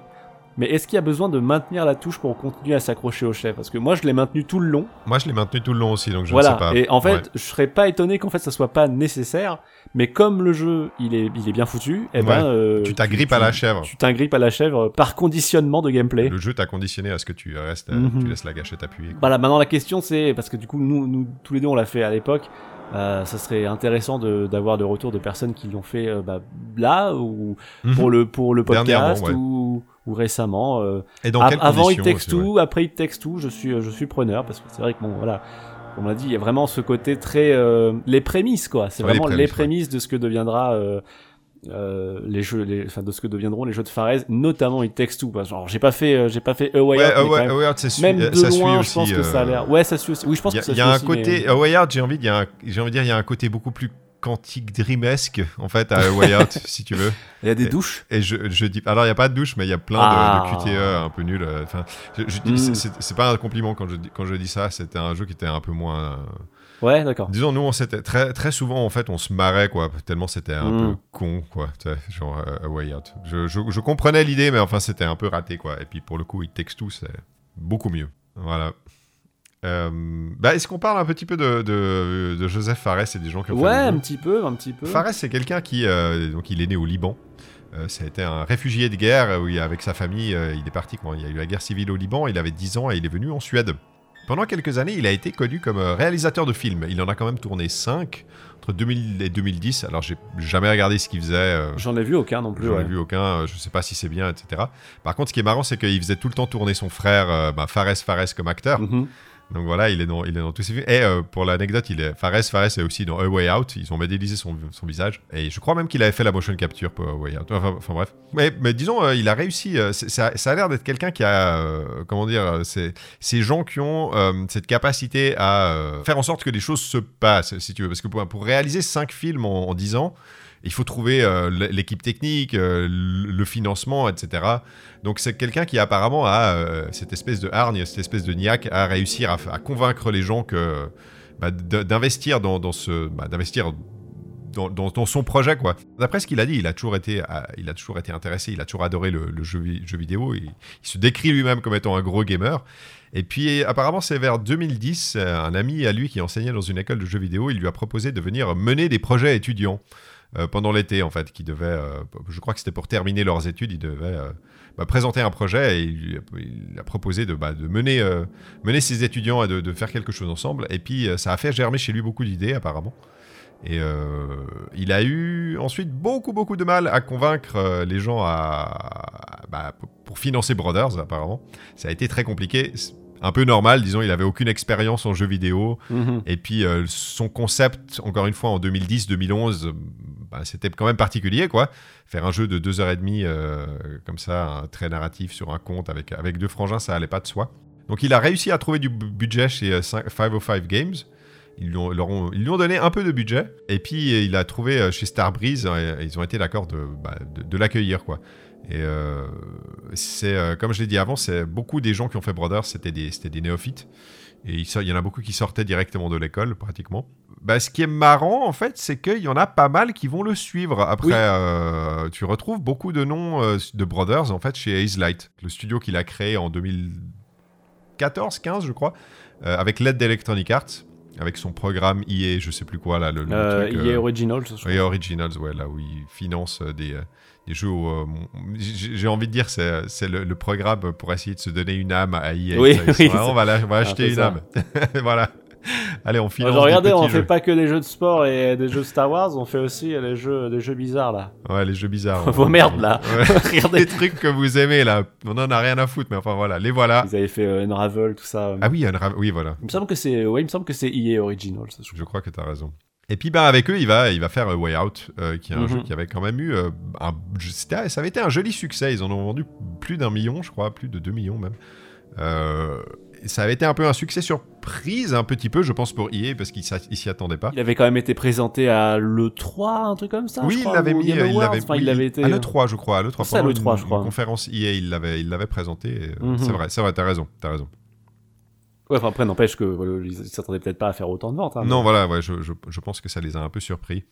mais est-ce qu'il y a besoin de maintenir la touche pour continuer à s'accrocher aux chèvres Parce que moi, je l'ai maintenu tout le long. Moi, je l'ai maintenu tout le long aussi, donc je voilà. ne sais pas. Et en fait, Ouais. je serais pas étonné qu'en fait ça soit pas nécessaire, mais comme le jeu il est, il est bien foutu, eh ben, Ouais. euh, tu t'agrippes à la chèvre. Tu t'agrippes à la chèvre par conditionnement de gameplay. Le jeu t'a conditionné à ce que tu restes, euh, Mhm. tu laisses la gâchette appuyée. Voilà, maintenant la question c'est, parce que du coup nous, nous tous les deux on l'a fait à l'époque, euh, ça serait intéressant de- d'avoir de retour de personnes qui l'ont fait euh, bah, là ou Mhm. pour le pour le podcast ouais. ou, ou récemment. euh, Et dans quelles avant il texte ouais. tout, après il texte tout, je suis je suis preneur parce que c'est vrai que bon voilà. On l'a dit, il y a vraiment ce côté très euh, les prémices quoi. C'est Ouais, les vraiment les prémices, prémices, de ce que deviendra euh, euh, les jeux, les, enfin de ce que deviendront les jeux de Fares, notamment que, Genre j'ai pas fait, euh, j'ai pas fait A Way Ouais, Out, euh, mais ouais, quand même, Award, c'est su- même euh, de ça suit loin, aussi. je pense que ça a euh, l'air. Ouais, ça suit aussi. Oui, je pense Il y a, que ça il y a suit un aussi, côté, mais- A Way Out, j'ai envie, j'ai de dire, il y a un côté beaucoup plus quantique dreamesque en fait à Way Out, si tu veux. Il y a des Et- douches? Et je, je dis, alors il y a pas de douche, mais il y a plein de- Ah. de, QTE un peu nuls. euh, Enfin, Mm. c'est- pas un compliment quand je dis, quand je dis ça. C'était un jeu qui était un peu moins. Euh, Ouais, d'accord. Disons, nous, on s'était très, très souvent, en fait, on se marrait, quoi, tellement c'était un Mm. peu con, quoi, genre euh, A Way Out. Je, je, je comprenais l'idée, mais enfin, c'était un peu raté, quoi. Et puis, pour le coup, il texte tout, c'est beaucoup mieux. Voilà. Euh, bah, Est-ce qu'on parle un petit peu de, de, de Joseph Fares et des gens qui ont Ouais, fait un petit peu, un petit peu. Fares, c'est quelqu'un qui, euh, donc, il est né au Liban. Euh, ça a été un réfugié de guerre où il, avec sa famille, euh, il est parti quand il y a eu la guerre civile au Liban. Il avait 10 ans et il est venu en Suède. Pendant quelques années, il a été connu comme euh, réalisateur de films. Il en a quand même tourné 5 entre 2000 et 2010. Alors, j'ai jamais regardé ce qu'il faisait. euh, J'en ai vu aucun non plus. J'en ai vu aucun, euh, je sais pas si c'est bien, etc. Par contre, ce qui est marrant, c'est qu'il faisait tout le temps tourner son frère, bah, Fares Fares, comme acteur. Mhm. Donc voilà, il est dans, il est tous ces films. Et euh, pour l'anecdote, il est Fares Fares est aussi dans A Way Out. Ils ont modélisé son, son visage. Et je crois même qu'il avait fait la motion capture pour A Way Out. Enfin, bref. Mais, disons, euh, il a réussi. euh, ça, a l'air d'être quelqu'un qui a, comment dire, ces gens qui ont cette capacité à faire en sorte que les choses se passent, si tu veux. Parce que pour, pour réaliser cinq films en, en 10 ans, il faut trouver euh, l'équipe technique, euh, le financement, etc. Donc c'est quelqu'un qui apparemment a euh, cette espèce de hargne, cette espèce de niaque à réussir à, convaincre les gens que bah, d'investir dans, ce, bah, d'investir dans, son projet quoi. D'après ce qu'il a dit, il a toujours été, euh, il a toujours été intéressé, il a toujours adoré le, jeu, vi- jeu vidéo. Il, il se décrit lui-même comme étant un gros gamer. Et puis apparemment c'est vers 2010, euh, un ami à lui qui enseignait dans une école de jeux vidéo, il lui a proposé de venir mener des projets étudiants. Euh, pendant l'été en fait, qui devaient, euh, je crois que c'était pour terminer leurs études, ils devaient euh, bah, présenter un projet et il, a- il a proposé de, bah, de mener, mener ses étudiants et de, de faire quelque chose ensemble. Et puis ça a fait germer chez lui beaucoup d'idées apparemment. Et euh, il a eu ensuite beaucoup beaucoup de mal à convaincre euh, les gens à, bah, pour- financer Brothers apparemment. Ça a été très compliqué. Un peu normal, disons, il avait aucune expérience en jeux vidéo. Mhm. Et puis euh, son concept, encore une fois, en 2010-2011, euh, bah, c'était quand même particulier, quoi. Faire un jeu de deux heures et demie euh, comme ça, très narratif sur un compte avec, deux frangins, ça allait pas de soi. Donc il a réussi à trouver du bu- budget chez euh, cin- 505 Games. Ils lui, ont, ils lui ont donné un peu de budget. Et puis, il a trouvé euh, chez Starbreeze, euh, ils ont été d'accord de, bah, l'accueillir, quoi. Et euh, c'est, euh, comme je l'ai dit avant, c'est beaucoup des gens qui ont fait Brothers, c'était des, néophytes. Et il y en a beaucoup qui sortaient directement de l'école, pratiquement. Bah, ce qui est marrant, en fait, c'est qu'il y en a pas mal qui vont le suivre. Après, Oui. euh, tu retrouves beaucoup de noms euh, de Brothers, en fait, chez Haze Light, le studio qu'il a créé en 2014, 15, je crois, euh, avec l'aide d'Electronic Arts, avec son programme EA, je sais plus quoi, là, le, le truc, EA Originals. EA Originals, ouais, là où il finance des, des jeux. j'ai envie de dire, c'est c'est le, le programme pour essayer de se donner une âme à EA. Oui, Ça, ils sont oui, on va, on acheter une ça. âme. voilà. Allez, on des regardez, on petits fait jeux. pas que des jeux de sport et des jeux Star Wars, on fait aussi des jeux, des jeux bizarres là. Ouais, les jeux bizarres. Vos merdes là. Ouais. regardez. les trucs que vous aimez là, on en a rien à foutre, mais enfin voilà, les voilà. Ils avaient fait euh, Unravel, tout ça. Ah oui, Unravel- oui, voilà. Il me semble que c'est, ouais, il me semble que c'est EA Originals. je crois. Je crois que tu as raison. Et puis bah, avec eux, il va, il va faire euh, Way Out, euh, qui est un Mhm. jeu qui avait quand même eu... euh, un, ça avait été un joli succès, ils en ont vendu plus d'un million, je crois, plus de 2 millions même. Euh, ça avait été un peu un succès surprise, un petit peu, je pense, pour EA, parce ils s'y attendaient pas. Il avait quand même été présenté à l'E3, un truc comme ça. oui, je il l'avait mis, euh, il l'avait enfin, oui, été. à l'E3, je crois, à l'E3, C'est à pendant l'E3, une, je crois. conférence EA, il l'avait, il l'avait présenté. euh, Mhm. C'est vrai, c'est vrai, t'as raison, t'as raison. Ouais, enfin, après, n'empêche que voilà, ils s'attendaient peut-être pas à faire autant de ventes. hein, Non, mais- voilà, ouais, je, je- je pense que ça les a un peu surpris.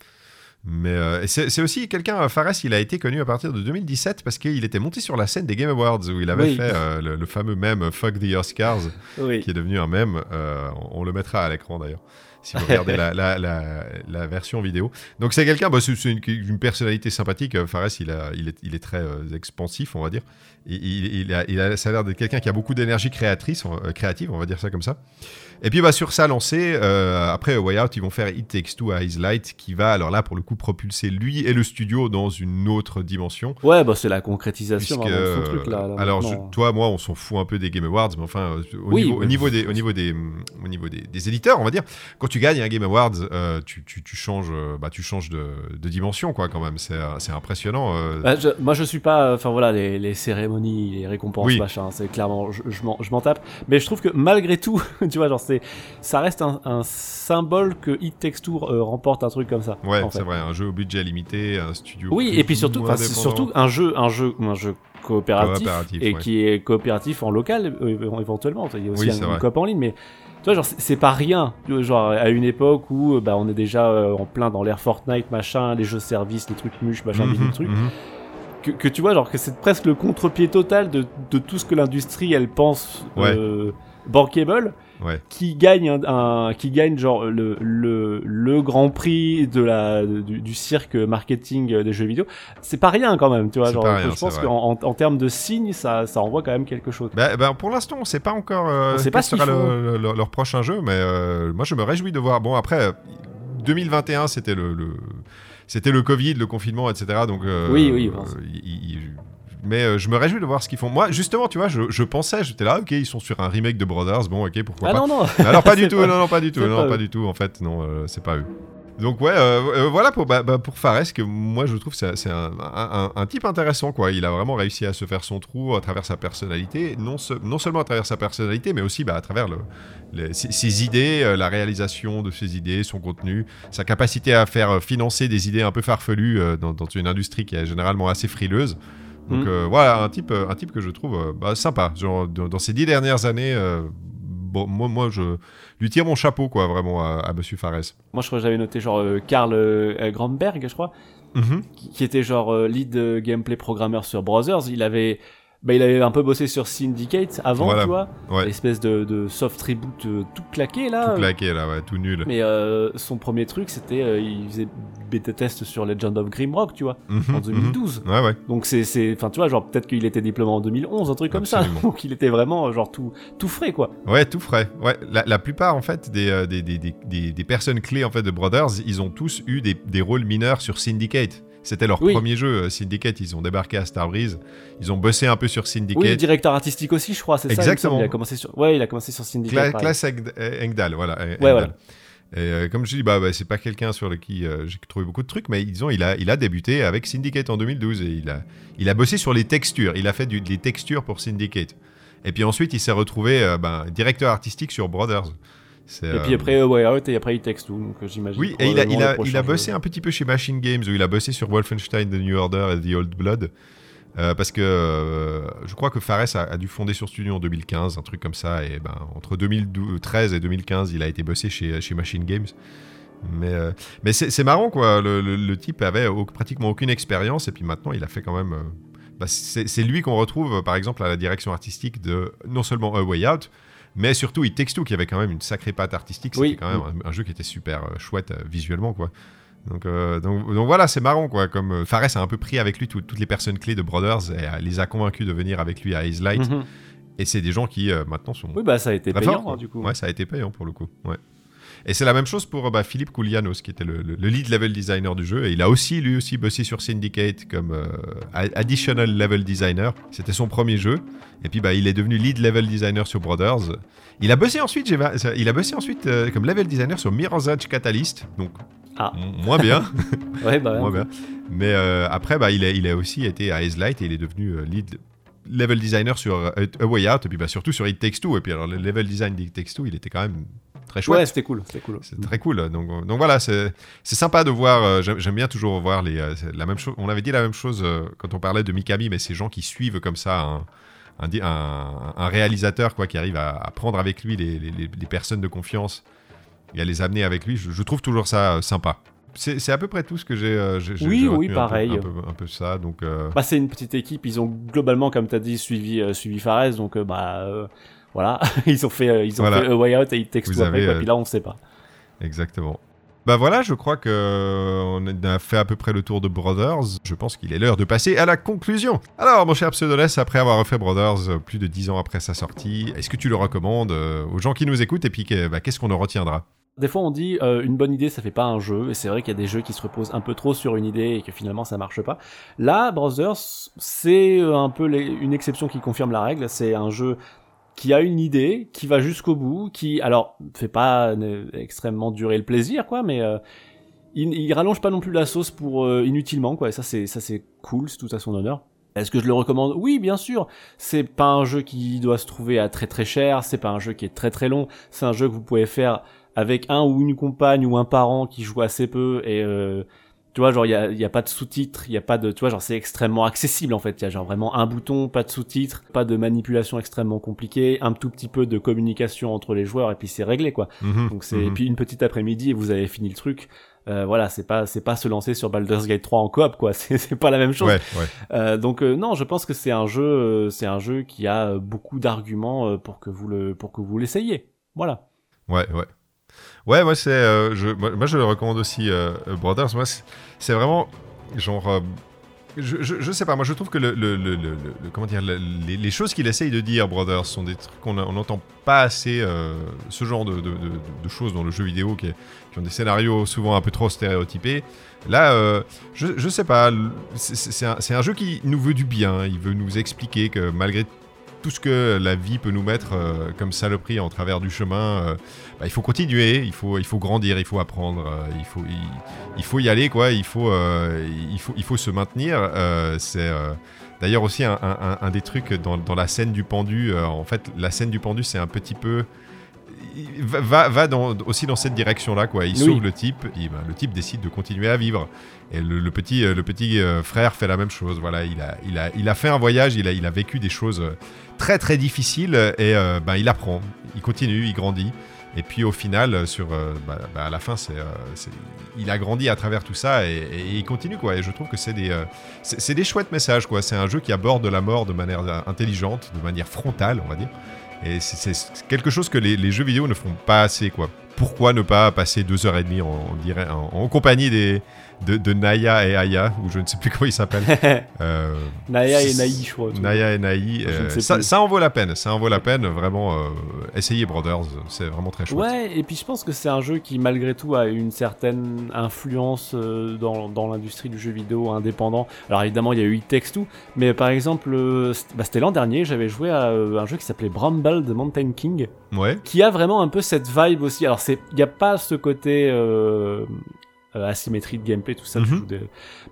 Mais euh, c'est aussi quelqu'un, euh, Fares, il a été connu à partir de 2017 parce qu'il était monté sur la scène des Game Awards où il avait Oui. fait euh, le, le fameux mème Fuck the Oscars Oui. qui est devenu un mème. Euh, on, on le mettra à l'écran d'ailleurs. Si vous regardez la, la, la, la version vidéo. Donc c'est quelqu'un, bah, c'est une, une personnalité sympathique. Fares, il, a, il, est, il est très expansif, on va dire. Il, a, il a, ça a l'air d'être quelqu'un qui a beaucoup d'énergie créatrice, euh, créative, on va dire ça comme ça. Et puis bah, sur sa lancée, euh, après Way Out, ils vont faire It Takes Two à His Light, qui va alors là pour le coup propulser lui et le studio dans une autre dimension. Ouais, bah c'est la concrétisation Puisque, de son truc là. là, euh, alors je- toi, moi, on s'en fout un peu des Game Awards, mais enfin au Oui, niveau, au mais- niveau des, au niveau des, au niveau des, des éditeurs, on va dire, quand tu gagnes un Game Awards, euh, tu, tu, tu changes, bah, tu changes de, de dimension quoi quand même. C'est, impressionnant. Bah, je- moi je suis pas enfin voilà les, les cérémonies les récompenses Oui. machin c'est clairement je, je m'en tape mais je trouve que malgré tout tu vois genre c'est ça reste un, un symbole que Hit Takes euh, remporte un truc comme ça ouais, c'est vrai, un jeu au budget limité, un studio. oui et puis ou surtout c'est surtout un jeu un jeu un jeu coopératif, Coopératif, et ouais. qui est coopératif en local euh, éventuellement il y a aussi Oui, un, une coop en ligne mais tu vois, genre, c'est pas rien. Genre, à une époque où euh, bah, on est déjà euh, en plein dans l'ère Fortnite, machin, les jeux services, les trucs muches, machin, Mhm, bidule, truc. mhm. Que, que tu vois, genre que c'est presque le contre-pied total de, de tout ce que l'industrie elle pense Ouais. euh, bankable, Ouais. qui gagne un, un- qui gagne genre le, le, le grand prix de la du, du cirque marketing des jeux vidéo. C'est pas rien quand même, tu vois. Genre, rien, je pense qu'en en, en termes de signes, ça, ça envoie quand même quelque chose. Bah, bah, pour l'instant, on sait pas encore euh, sait pas ce sera font. le- le- leur prochain jeu, mais euh, moi je me réjouis de voir. Bon, après, euh, 2021, c'était le- c'était le Covid, le confinement, etc. Donc, euh, Oui, oui, euh, il- il- mais euh, je me réjouis de voir ce qu'ils font. Moi, justement, tu vois, je, je pensais, j'étais là, ok, ils sont sur un remake de Brothers, bon, ok, pourquoi Ah pas. non non. Alors pas du tout, pas- non, non, pas du tout, non, pas du tout. En fait, non, euh, c'est pas eux. Donc ouais, euh, euh, voilà pour bah, bah, pour Fares que moi je trouve c'est un, un- un- un type intéressant quoi. Il a vraiment réussi à se faire son trou à travers sa personnalité, non, se- non seulement à travers sa personnalité, mais aussi bah, à travers le, les- ses, ses idées, euh, la réalisation de ses idées, son contenu, sa capacité à faire financer des idées un peu farfelues euh, dans, dans une industrie qui est généralement assez frileuse. Donc Mm. euh, voilà un type, un type que je trouve bah, sympa. Genre dans, dans ces dix dernières années, bon moi moi je lui tire mon chapeau quoi vraiment à, à Monsieur Fares. Moi je crois que j'avais noté genre euh, Karl euh, Grandberg, je crois. Mhm. qui, qui était genre euh, lead euh, gameplay programmeur sur Brothers. Il avait, bah, il avait un peu bossé sur Syndicate avant, Voilà. tu vois, Ouais. l'espèce de, de soft reboot euh, tout claqué là. Tout claqué là, ouais, tout nul. Mais euh, son premier truc, c'était, euh, il faisait bêta test sur Legend of Grimrock, tu vois, Mhm, en 2012. mhm. Ouais, ouais. Donc c'est, enfin tu vois, genre peut-être qu'il était diplômé en 2011, un truc comme Absolument. ça. Donc il était vraiment genre tout, tout frais quoi. Ouais, tout frais. Ouais, la, la plupart en fait des, des, des, des, des- des personnes clés en fait de Brothers, ils ont tous eu des, des rôles mineurs sur Syndicate. C'était leur Oui. premier jeu, euh, Syndicate. Ils ont débarqué à Starbreeze. Ils ont bossé un peu sur Syndicate. Oui, le directeur artistique aussi, je crois, c'est ça. Exactement. Il a commencé sur, ouais, il a commencé sur Syndicate. Cla- classe Eng- Engdahl, voilà. Ouais. Et euh, comme je dis, bah, bah, c'est pas quelqu'un sur le qui euh, j'ai trouvé beaucoup de trucs, mais disons, il a, il a débuté avec Syndicate en 2012 et il a, il a bossé sur les textures. Il a fait du, des textures pour Syndicate. Et puis ensuite, il s'est retrouvé euh, ben, directeur artistique sur Brothers. Et puis euh, après Way Out et après It Takes Two, donc euh, j'imagine. Oui, et il a, il il jeu. bossé un petit peu chez Machine Games, où il a bossé sur Wolfenstein, The New Order et The Old Blood. Euh, parce que euh, je crois que Fares a, a dû fonder sur Studio en 2015, un truc comme ça. Et ben, entre 2013 et 2015, il a été bossé chez, chez Machine Games. Mais, euh, mais c'est marrant, quoi. Le, le- le type avait au- pratiquement aucune expérience, et puis maintenant, il a fait quand même. euh, bah, c'est lui qu'on retrouve, euh, par exemple, à la direction artistique de non seulement A Way Out, mais surtout It Takes Two, qui avait quand même une sacrée patte artistique. C'était Oui. quand même un, un jeu qui était super euh, chouette euh, visuellement, quoi. Donc, euh, donc, donc voilà, c'est marrant, quoi. Comme euh, Fares a un peu pris avec lui tout- toutes les personnes clés de Brothers et euh, les a convaincus de venir avec lui à Haze Light. Mhm. Et c'est des gens qui maintenant sont Oui, bah ça a été payant, hein, du coup. Ouais, ça a été payant pour le coup. Ouais. Et c'est la même chose pour bah, Philippe Koulianos, qui était le, le- le lead level designer du jeu. Et il a aussi, lui aussi, bossé sur Syndicate comme euh, additional level designer. C'était son premier jeu. Et puis, bah, il est devenu lead level designer sur Brothers. Il a bossé ensuite, il a bossé ensuite euh, comme level designer sur Mirror's Edge Catalyst. Donc, Ah. moins bien. Ouais, bah, moins bien. Mais euh, après, bah, il, a, il a aussi été à Haze Light et il est devenu lead level designer sur A Way Out. Et puis, bah, surtout sur It Takes Two. Et puis, alors, le level design d'It Takes Two, il était quand même très chouette. ouais, c'était cool. C'est très cool. Donc, euh, donc voilà, c'est sympa de voir. euh, J'aime bien toujours voir les, euh, la même chose. On avait dit la même chose quand on parlait de Mikami, mais ces gens qui suivent comme ça un, réalisateur quoi, qui arrive à, à prendre avec lui les, les- les- les personnes de confiance et à les amener avec lui. Je, je trouve toujours ça sympa. C'est à peu près tout ce que j'ai. Oui, oui, retenu un peu- pareil. Un peu, un peu ça. Donc euh, Bah, c'est une petite équipe, ils ont globalement, comme tu as dit, suivi, euh, suivi Fares, donc euh, bah voilà, ils ont fait, euh, ils ont Voilà. fait A Way Out et It Takes Two après, quoi, puis là on sait pas. Exactement. Bah voilà, je crois que euh, on a fait à peu près le tour de Brothers. Je pense qu'il est l'heure de passer à la conclusion. Alors, mon cher Pseudoless, après avoir refait Brothers euh, plus de 10 ans après sa sortie, est-ce que tu le recommandes aux gens qui nous écoutent? Et puis bah, qu'est-ce qu'on en retiendra? Des fois on dit euh, une bonne idée ça fait pas un jeu, et c'est vrai qu'il y a des jeux qui se reposent un peu trop sur une idée et que finalement ça marche pas. Là, Brothers, c'est un peu les- une exception qui confirme la règle, c'est un jeu qui a une idée, qui va jusqu'au bout, qui, alors, fait pas euh, extrêmement durer le plaisir, quoi, mais euh, il, il rallonge pas non plus la sauce pour euh, inutilement, quoi, et ça c'est ça c'est cool, c'est tout à son honneur. Est-ce que je le recommande? Oui, bien sûr. C'est pas un jeu qui doit se trouver à très très cher. C'est pas un jeu qui est très très long. C'est un jeu que vous pouvez faire avec un ou une compagne ou un parent qui joue assez peu et euh, tu vois genre il y a, y a pas de sous-titres, il y a pas de tu vois genre c'est extrêmement accessible en fait. Il y a genre vraiment un bouton, pas de sous-titres, pas de manipulation extrêmement compliquée, un tout petit peu de communication entre les joueurs et puis c'est réglé quoi. Mhm, Donc c'est mhm. et puis une petite après-midi et vous avez fini le truc. Euh, voilà, c'est pas c'est pas se lancer sur Baldur's Gate 3 en coop quoi, c'est c'est pas la même chose. Ouais, ouais. Euh, donc euh, non, je pense que c'est un jeu euh, c'est un jeu qui a euh, beaucoup d'arguments pour que vous le pour que vous l'essayiez. Voilà. Ouais, ouais. Ouais, moi, c'est. euh, je, moi, je le recommande aussi, euh, euh, Brothers. Moi, c'est- vraiment. Genre. je, je, sais pas, moi je trouve que le, comment dire, le- les, choses qu'il essaye de dire, Brothers, sont des trucs qu'on n'entend pas assez, ce genre de, choses dans le jeu vidéo qui, ont des scénarios souvent un peu trop stéréotypés. Là, je, je sais pas, c'est- un, un jeu qui nous veut du bien, il veut nous expliquer que malgré tout ce que la vie peut nous mettre euh, comme saloperie en travers du chemin, euh, bah, il faut continuer, il faut, il faut grandir, il faut apprendre, euh, il, faut, il, il faut y aller, quoi, il faut, euh, il faut, il faut se maintenir. c'est d'ailleurs aussi un, un- un des trucs dans, dans la scène du pendu. en fait, la scène du pendu, c'est un petit peu. Va, va, dans- aussi dans cette direction-là, quoi. Il Oui. sauve le type, ben, le type décide de continuer à vivre. Et le, petit, euh, le petit euh, frère fait la même chose. Voilà, il a, il a, il a fait un voyage, il a, il a vécu des choses euh, très très difficiles et euh, ben, il apprend, il continue, il grandit. Et puis au final, euh, sur, euh, bah, bah, à la fin, c'est, euh, il a grandi à travers tout ça et, il continue quoi. Et je trouve que c'est des, euh, c'est, des chouettes messages quoi. C'est un jeu qui aborde la mort de manière euh, intelligente, de manière frontale, on va dire. Et c'est, quelque chose que les, jeux vidéo ne font pas assez quoi. Pourquoi ne pas passer deux heures et demie en compagnie des, de, de Naya et Aya, ou je ne sais plus comment ils s'appellent. Euh, Naya et Naï, je crois. Naya et Naï. Euh, ça, en vaut la peine. Ça en vaut la peine. Vraiment, euh, essayez Brothers. C'est vraiment très chouette. Ouais, et puis je pense que c'est un jeu qui, malgré tout, a une certaine influence euh, dans, dans l'industrie du jeu vidéo indépendant. Alors évidemment, il y a eu It Takes Two, mais par exemple, euh, bah, c'était l'an dernier, j'avais joué à un jeu qui s'appelait Bramble de Mountain King, Ouais. qui a vraiment un peu cette vibe aussi. Alors, il n'y a pas ce côté... euh, euh, asymétrie de gameplay, tout ça. Mhm.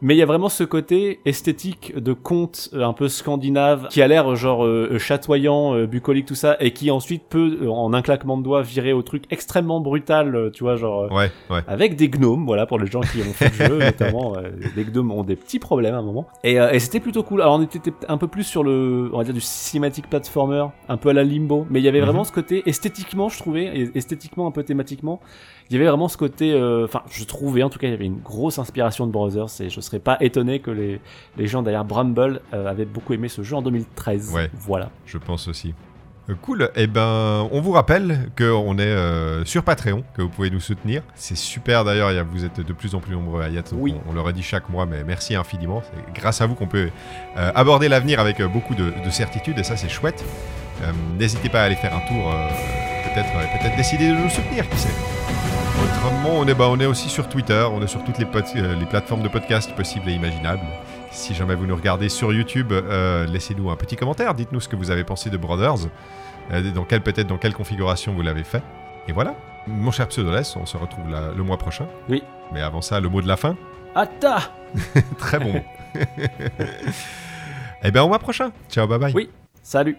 Mais il y a vraiment ce côté esthétique de conte euh, un peu scandinave qui a l'air genre euh, chatoyant, euh, bucolique, tout ça, et qui ensuite peut, euh, en un claquement de doigts, virer au truc extrêmement brutal, euh, tu vois, genre. euh, Ouais, ouais. avec des gnomes, voilà, pour les gens qui ont fait le jeu, notamment, euh, les gnomes ont des petits problèmes à un moment. Et, euh, et c'était plutôt cool. Alors on était un peu plus sur le, on va dire du cinématique platformer, un peu à la limbo, mais il y avait vraiment Mhm. ce côté esthétiquement, je trouvais, et esthétiquement un peu thématiquement, il y avait vraiment ce côté, euh, enfin, je trouvais en tout cas, il y avait une grosse inspiration de Brothers, et je serais pas étonné que les, les gens derrière Bramble euh, avaient beaucoup aimé ce jeu en 2013. Ouais. Voilà. Je pense aussi. Euh, Cool. Eh ben, on vous rappelle qu'on est euh, sur Patreon, que vous pouvez nous soutenir. C'est super d'ailleurs. Vous êtes de plus en plus nombreux à y être. Oui. On, on le redit chaque mois, mais merci infiniment. C'est grâce à vous qu'on peut euh, aborder l'avenir avec euh, beaucoup de, de certitude, et ça c'est chouette. Euh, N'hésitez pas à aller faire un tour. euh, peut-être, euh, peut-être décider de nous soutenir, qui sait. Autrement, on est, bah, on est aussi sur Twitter. On est sur toutes les, euh, les plateformes de podcast possibles et imaginables. Si jamais vous nous regardez sur YouTube, euh, laissez-nous un petit commentaire. Dites-nous ce que vous avez pensé de Brothers. Euh, dans quelle peut-être dans quelle configuration vous l'avez fait. Et voilà. Mon cher Pseudoless, on se retrouve le mois prochain. Oui. Mais avant ça, le mot de la fin. Atta! Très bon mot. Eh bien, au mois prochain. Ciao, bye bye. Oui. Salut!